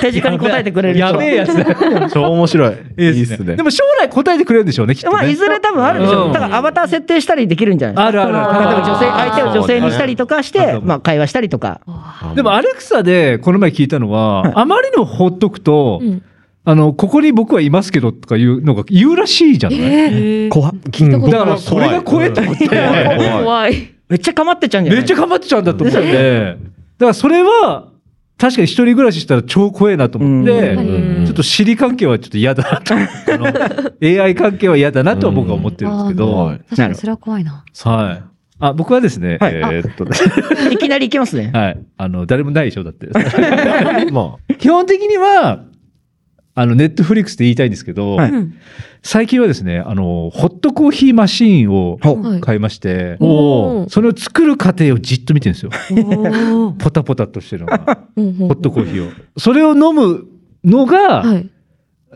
手近に答えてくれる人はやべえやつだよ。超面白い。いいいいですね。っすねで。も将来答えてくれるんでしょうね、きっとね。まあ、いずれ多分あるでしょ。うんだからアバター設定したりできるんじゃないですか。あるあるその例えば女性、相手を女性にしたりとかしてまあ、会話したりとか。でもアレクサでこの前聞いたのは、あまりにもほっとくと、うんあの、ここに僕はいますけどとかいうのが言うらしいじゃない、えー。怖っ。うんだからこれが怖い。と思って、怖い。怖い。めっちゃ構ってちゃうんじゃない？めっちゃ頑張ってちゃうんだと思って、だからそれは、確かに一人暮らししたら超怖いなと思って、うん。ちょっと知り関係はちょっと嫌だなと。AI 関係は嫌だなとは僕は思ってるんですけど。確かにそれは怖いな。あ、僕はですね、はい。えーっと、いきなり行きますね。はい。あの、誰もないでしょ、だって。ま基本的には、あの、ネットフリックスで言いたいんですけど、はい。うん。最近はですね、あの、ホットコーヒーマシーンを買いまして、おー。それを作る過程をじっと見てるんですよ。ポタポタっとしてるのが、ホットコーヒーを。それを飲むのが、はい。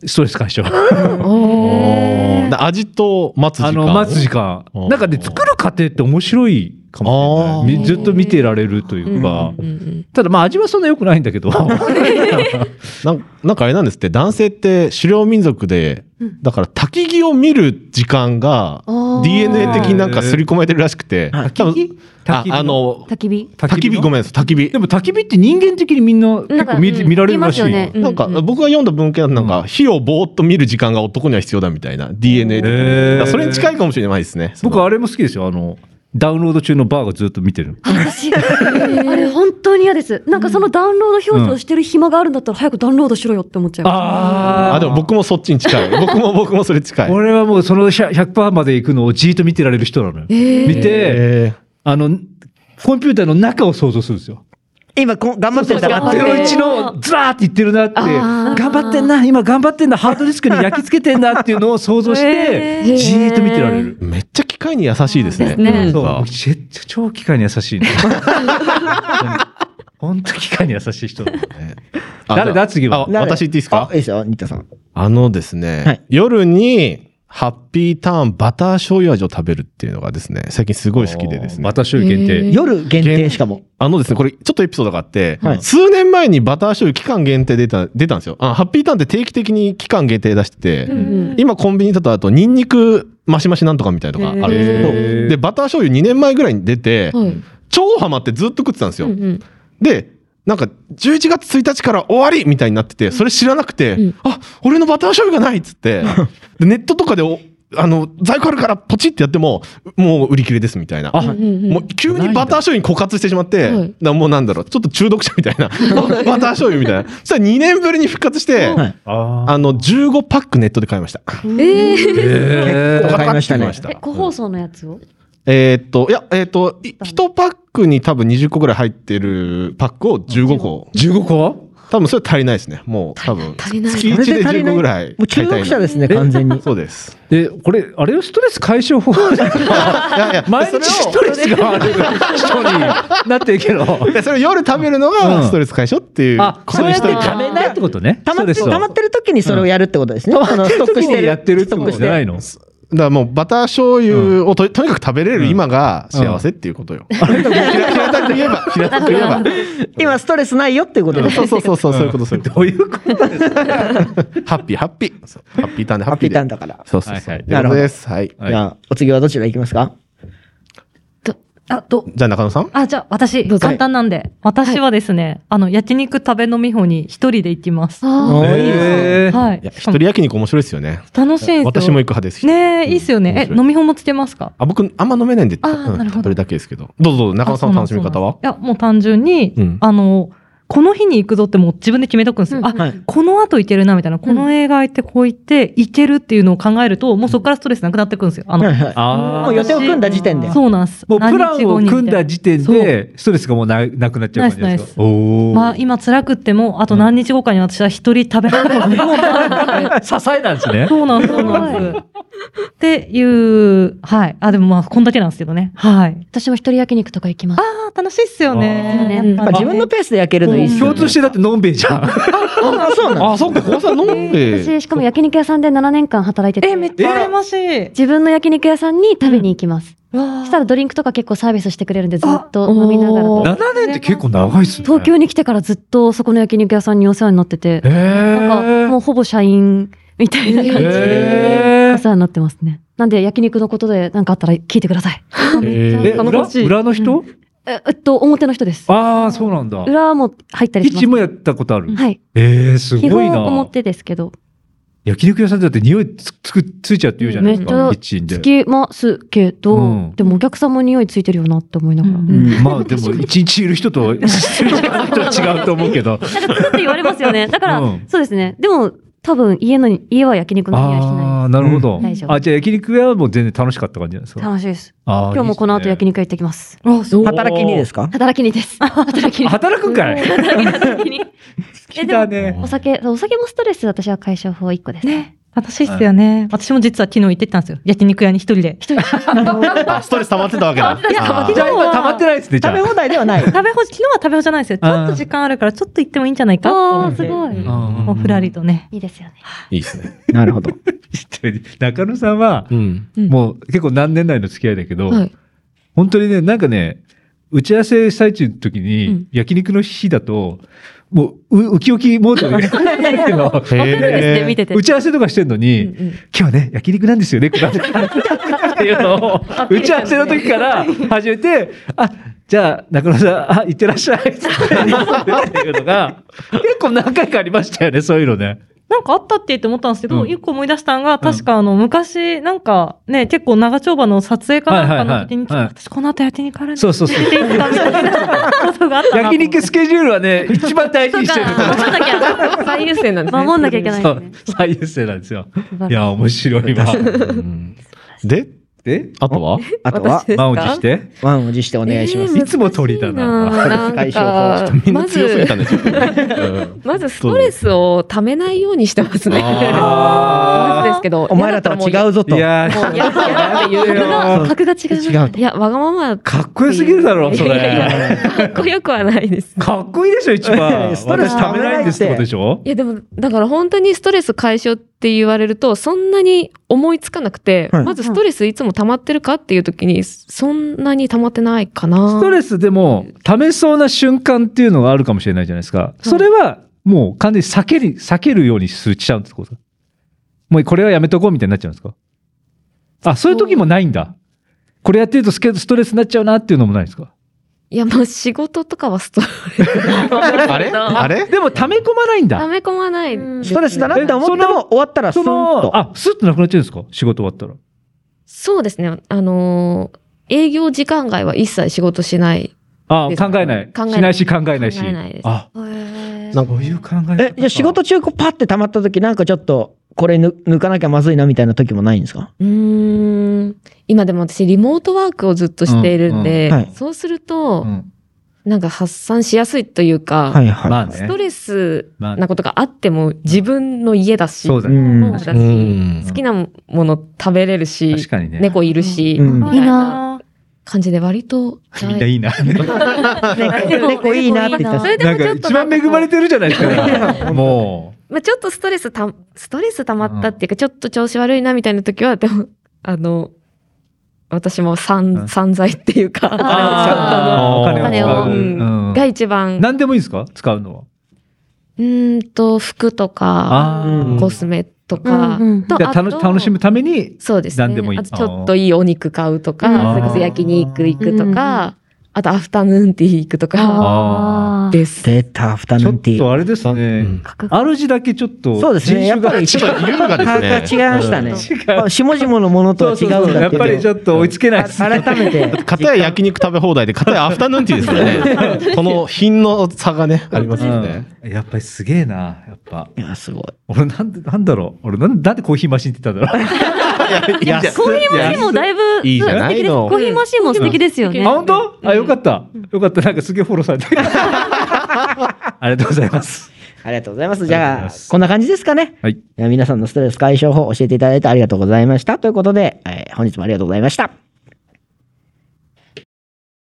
ストレス解消。味と待つ時間。あの、待つ時間。おなんかね、作る過程って面白いかもしれないみ。ずっと見てられるというかうん。うんただまあ味はそんな良くないんだけど。なんなんかあれなんですって、男性って狩猟民族で、だから焚き木を見る時間が DNA 的になんか刷り込まれてるらしくて、焚き火あの、焚き火？焚き火？ごめんなさい、焚き火。で。も焚き火って人間的にみんな結構見,、なんか見られるらしい。ねなんか僕が読んだ文献なんか火をぼーっと見る時間が男には必要だみたいな DNA それに近いかもしれないですね。僕あれも好きですよ。あの、ダウンロード中のバーがずっと見てる。私、あれ本当に嫌です。なんかそのダウンロード表示をしてる暇があるんだったら早くダウンロードしろよって思っちゃいます。ああ、でも僕もそっちに近い。僕も僕もそれ近い。俺はもうその100 100%まで行くのをじーっと見てられる人なのよ。見て、えあの、コンピューターの中を想像するんですよ。今こ、頑張ってんだ。なってうちのずらーって言ってるなって、頑張ってんな、今頑張ってんな、ハードディスクに焼き付けてんなっていうのを想像して、じーっと見てられる。ーめっちゃ機械に優しいですね。ね。そう、超機械に優しいね。本当機械に優しい人だ。ね。あ誰だ？次は。あ私言っていいですか？あいいですよ、新田さん。あのですね、はい。夜にハッピーターンバター醤油味を食べるっていうのがですね、最近すごい好きでですね。また週限定。えー夜限定しかも。あのですね、これちょっとエピソードがあって、はい数年前にバター醤油期間限定で出た、出たんですよ。あハッピーターンって定期的に期間限定出してて、うんうん今コンビニだとあとニンニクマシマシなんとかみたいなのがあるんですけど、で、バター醤油2年前ぐらいに出て、はい。超ハマってずっと食ってたんですよ。うんうんで、なんか、11月1日から終わりみたいになってて、それ知らなくて、うん。あ、俺のバター醤油がないっつって、でネットとかでお、あの、在庫あるからポチってやっても、もう売り切れですみたいな。あうんうん。もう急にバター醤油に枯渇してしまって、はい。だからもうなんだろう、ちょっと中毒者みたいな、バター醤油みたいな。そしたら2年ぶりに復活して、はい。ああの、15パックネットで買いました。えー。えわかりましたね。個包装のやつを？えーっと、いや、えーっと、い1パックに多分20個ぐらい入ってるパックを15個。15個？多分それ足りないですね。もう多分。足りない月1それで15足りないぐらいもう中毒者でですね、完全に。そうです。で、これ、あれよストレス解消法？いやいや、毎日ストレスがある人になってるけど。でそれを夜食べるのうんがストレス解消っていうあ、こそうやってとにしといて。ためないってことね。溜まって、まってる時にそれをやるってことですね。溜まってるあのストック時してる。にやってるってことじゃないの？だからもうバター醤油をととにかく食べれる今が幸せっていうことよ。平平たく言えば、平たく言えば。今ストレスないよっていうことです。そうそうそうそう、そういうことそういうこどういうことと。ハッピーハッピー。そうハッピーターンでハハッピッピーターンだから。そうそうそう。はいはいということです。はい。はいじゃあ、お次はどちら行きますか？あ、ど、じゃあ中野さん？あ、じゃあ私、どうぞ簡単なんで。私はですね、あの、焼肉食べ飲み法に一人で行きます。あおーいいですねへーはい。一人焼肉面白いですよね。楽しいんですよ。私も行く派です。ねえ、いいっすよね。え、飲み法もつけますか？あ、僕、あんま飲めないんで、あーうんなるほど食べるだけですけど。どうぞ中野さんの楽しみ方はいや、もう単純に、うんあの、この日に行くぞってもう自分で決めとくんですよ。うんあ、はいこの後行けるなみたいな、この映画行ってこう行って行けるっていうのを考えると、もうそこからストレスなくなってくるんですよ。あの、はいはい。あもう予定を組んだ時点で。そうなんです。もうプランを組んだ時点で、ストレスがもうななくなっちゃう感じですか？まあ今辛くっても、あと何日後かに私は一人食べられる支えなんですね。そうなんです、そうなんです。っていう、はい。あ、でもまあ、こんだけなんですけどね。はい。私も一人焼肉とか行きます。ああ、楽しいっすよね。自分のペースで焼けるのいいいっすよね共通してだってのんべいじゃん。あ、そうなんだ。あ、そっか、小さん飲んで。私、しかも焼肉屋さんで7年間働いてて、え、めっちゃ羨ましい。自分の焼肉屋さんに食べに行きます。わあしたらドリンクとか結構サービスしてくれるんで、ずっと飲みながらおーと。7年って結構長いっすね。東京に来てからずっとそこの焼肉屋さんにお世話になってて、へなんかもうほぼ社員みたいな感じでへお世話になってますね。なんで焼肉のことで何かあったら聞いてください。え、裏楽しい裏の人？ええっと、表の人です。ああ、そうなんだ。裏も入ったりします。キッチンもやったことある？はい。ええ、す基本ごいな。表ですけど、焼肉屋さんだって匂いつつくついちゃうって言うじゃないですか、キッチンでつ。きますけど、うんでもお客さんも匂いついてるよなって思いながら。うんうんまあでも 一日いる人とすれ違う人は違うと思うけど。なんかつって言われますよね。だから、うんそうですね。でも、多分家の、家は焼肉の匂いしあなあ、なるほどい。。大丈夫。あ、じゃあ焼肉屋はもう全然楽しかった感じなんですか？楽しいです。あー今日もこの後焼いい肉屋行ってきます。あ、そう。働きにですか？働きにです。働きに。働くんかい働きに。好きだね。お酒、お酒もストレス私は解消法一個です。ね。楽しいっすよね。私も実は昨日行ってたんですよ。焼肉屋に一人で。一人。あストレス溜まってたわけだ。あーじゃあ今溜まってないですね、じゃあ。食べ放題ではない。食べほ、昨日は食べほじゃないですよ。ちょっと時間あるから、ちょっと行ってもいいんじゃないかと思ああ。すごい。うんもうふらりとね。いいですよね。いいですね。なるほど。中野さんは、うん。もう結構何年来の付き合いだけど、はい本当にね、なんかね、打ち合わせ最中の時うにん、焼肉の日だと、もう、うウキウキモードで、わかるですね、見てて打。ち合わせとかしてんのに、うんうん今日はね、焼肉なんですよね、っていうのを、打ち合わせの時から始めて、あ、じゃあ、中野さん、あ、行ってらっしゃい、っていうのが、結構何回かありましたよね、そういうのね。なんかあったって言って思ったんですけど、うん一個思い出したのが、確かあの、昔、なんかね、結構長丁場の撮影かなんかの時に、はいはいはいはい私この後焼肉あるんだそうそうそうって言ってたみたいなことがあった。焼肉スケジュールはね、一番大事にしてるから。守んなきゃ。最優先なんですね。守んなきゃいけないね。最優先なんですよ。いや、面白いわ。うんで、で、あとは？あ？とは？満を持して？満を持してお願いします。いつも鳥だな。なん解消かみんなま強すぎたず、ね、ちょっとうんまずストレスをためないようにしてますね。あまずですけど。お前らとは違うぞと。いや。格が違ういや、わがまま。かっこよすぎるだろ、それ。やかっこよくはないです。かっこいいでしょ、一番。ストレス私食べないんですってことでしょ？いやでも、だから本当にストレス解消って言われると、そんなに思いつかなくて、はいまずストレスいつも溜まってるかっていう時に、そんなに溜まってないかな。ストレスでも、溜めそうな瞬間っていうのがあるかもしれないじゃないですか。それは、もう完全に避ける、避けるようにしちゃうんですか？もうこれはやめとこうみたいになっちゃうんですか？あ、そういう時もないんだ。これやってるとスケストレスになっちゃうなっていうのもないですか？いや、まあ仕事とかはストレス。あれ？あれ？でも溜め込まないんだ。溜め込まないストレスだなって思っても終わったらスそンと。の、あ、スッとなくなっちゃうんですか？仕事終わったら。そうですね。あのー営業時間外は一切仕事しない。あです考えない。考えないしないし考えないし。考えないですあ、なんかこういう考え方え、じゃあ仕事中こうパッて溜まった時なんかちょっと、これ抜抜かなきゃまずいなみたいな時もないんですか？うーん。今でも私リモートワークをずっとしているんで、うんうんはいそうすると、うんなんか発散しやすいというか、はいはい。まあねストレスまあなことがあっても自分の家だし、うそうだね。ん。だしうん好きなもの食べれるし、確かにね。猫いるし、うんいいなな感じで割と、みんないいな。猫猫いいなって言ったそれでなんかもちょっと一番恵まれてるじゃないですか。もまあ、ちょっとストレスた、ストレス溜まったっていうか、ちょっと調子悪いなみたいな時は、でも、あの、私もうん。散、散財っていうか、お金をが一番、何でもいいですか？使うのは。うーんと、服とか、コスメとか、うんうんと、楽あと楽しむために、そうですね。何でもいい。あと、ちょっといいお肉買うとか、うん。それこそ焼肉行くとか、あと、アフタヌーンティー行くとか、です。出た、アフタちょっヌーンティー。とあれですうねん。主だけちょっと、そうですね。やっぱりちょっと優雅ですね価格が違いましたね。違う。下々のものとは違うんだやっぱりちょっと追いつけないですね。改めて。片や焼肉食べ放題で、片やアフタヌーンティーですよね。この品の差がね、ありますよね。うんやっぱりすげえな、やっぱ。いや、すごい。俺なんで、なんだろう。俺なんなんでコーヒーマシンって言ったんだろう。いや、コーヒーマシンもだいぶいいじゃないのコーヒーマシンも素敵ですよね。あ、本当あ、よかった。よかった。なんかすげえフォローされて。ありがとうございます。ありがとうございます。じゃあ、こんな感じですかね。はい。皆さんのストレス解消法教えていただいてありがとうございました。ということで、えー本日もありがとうございました。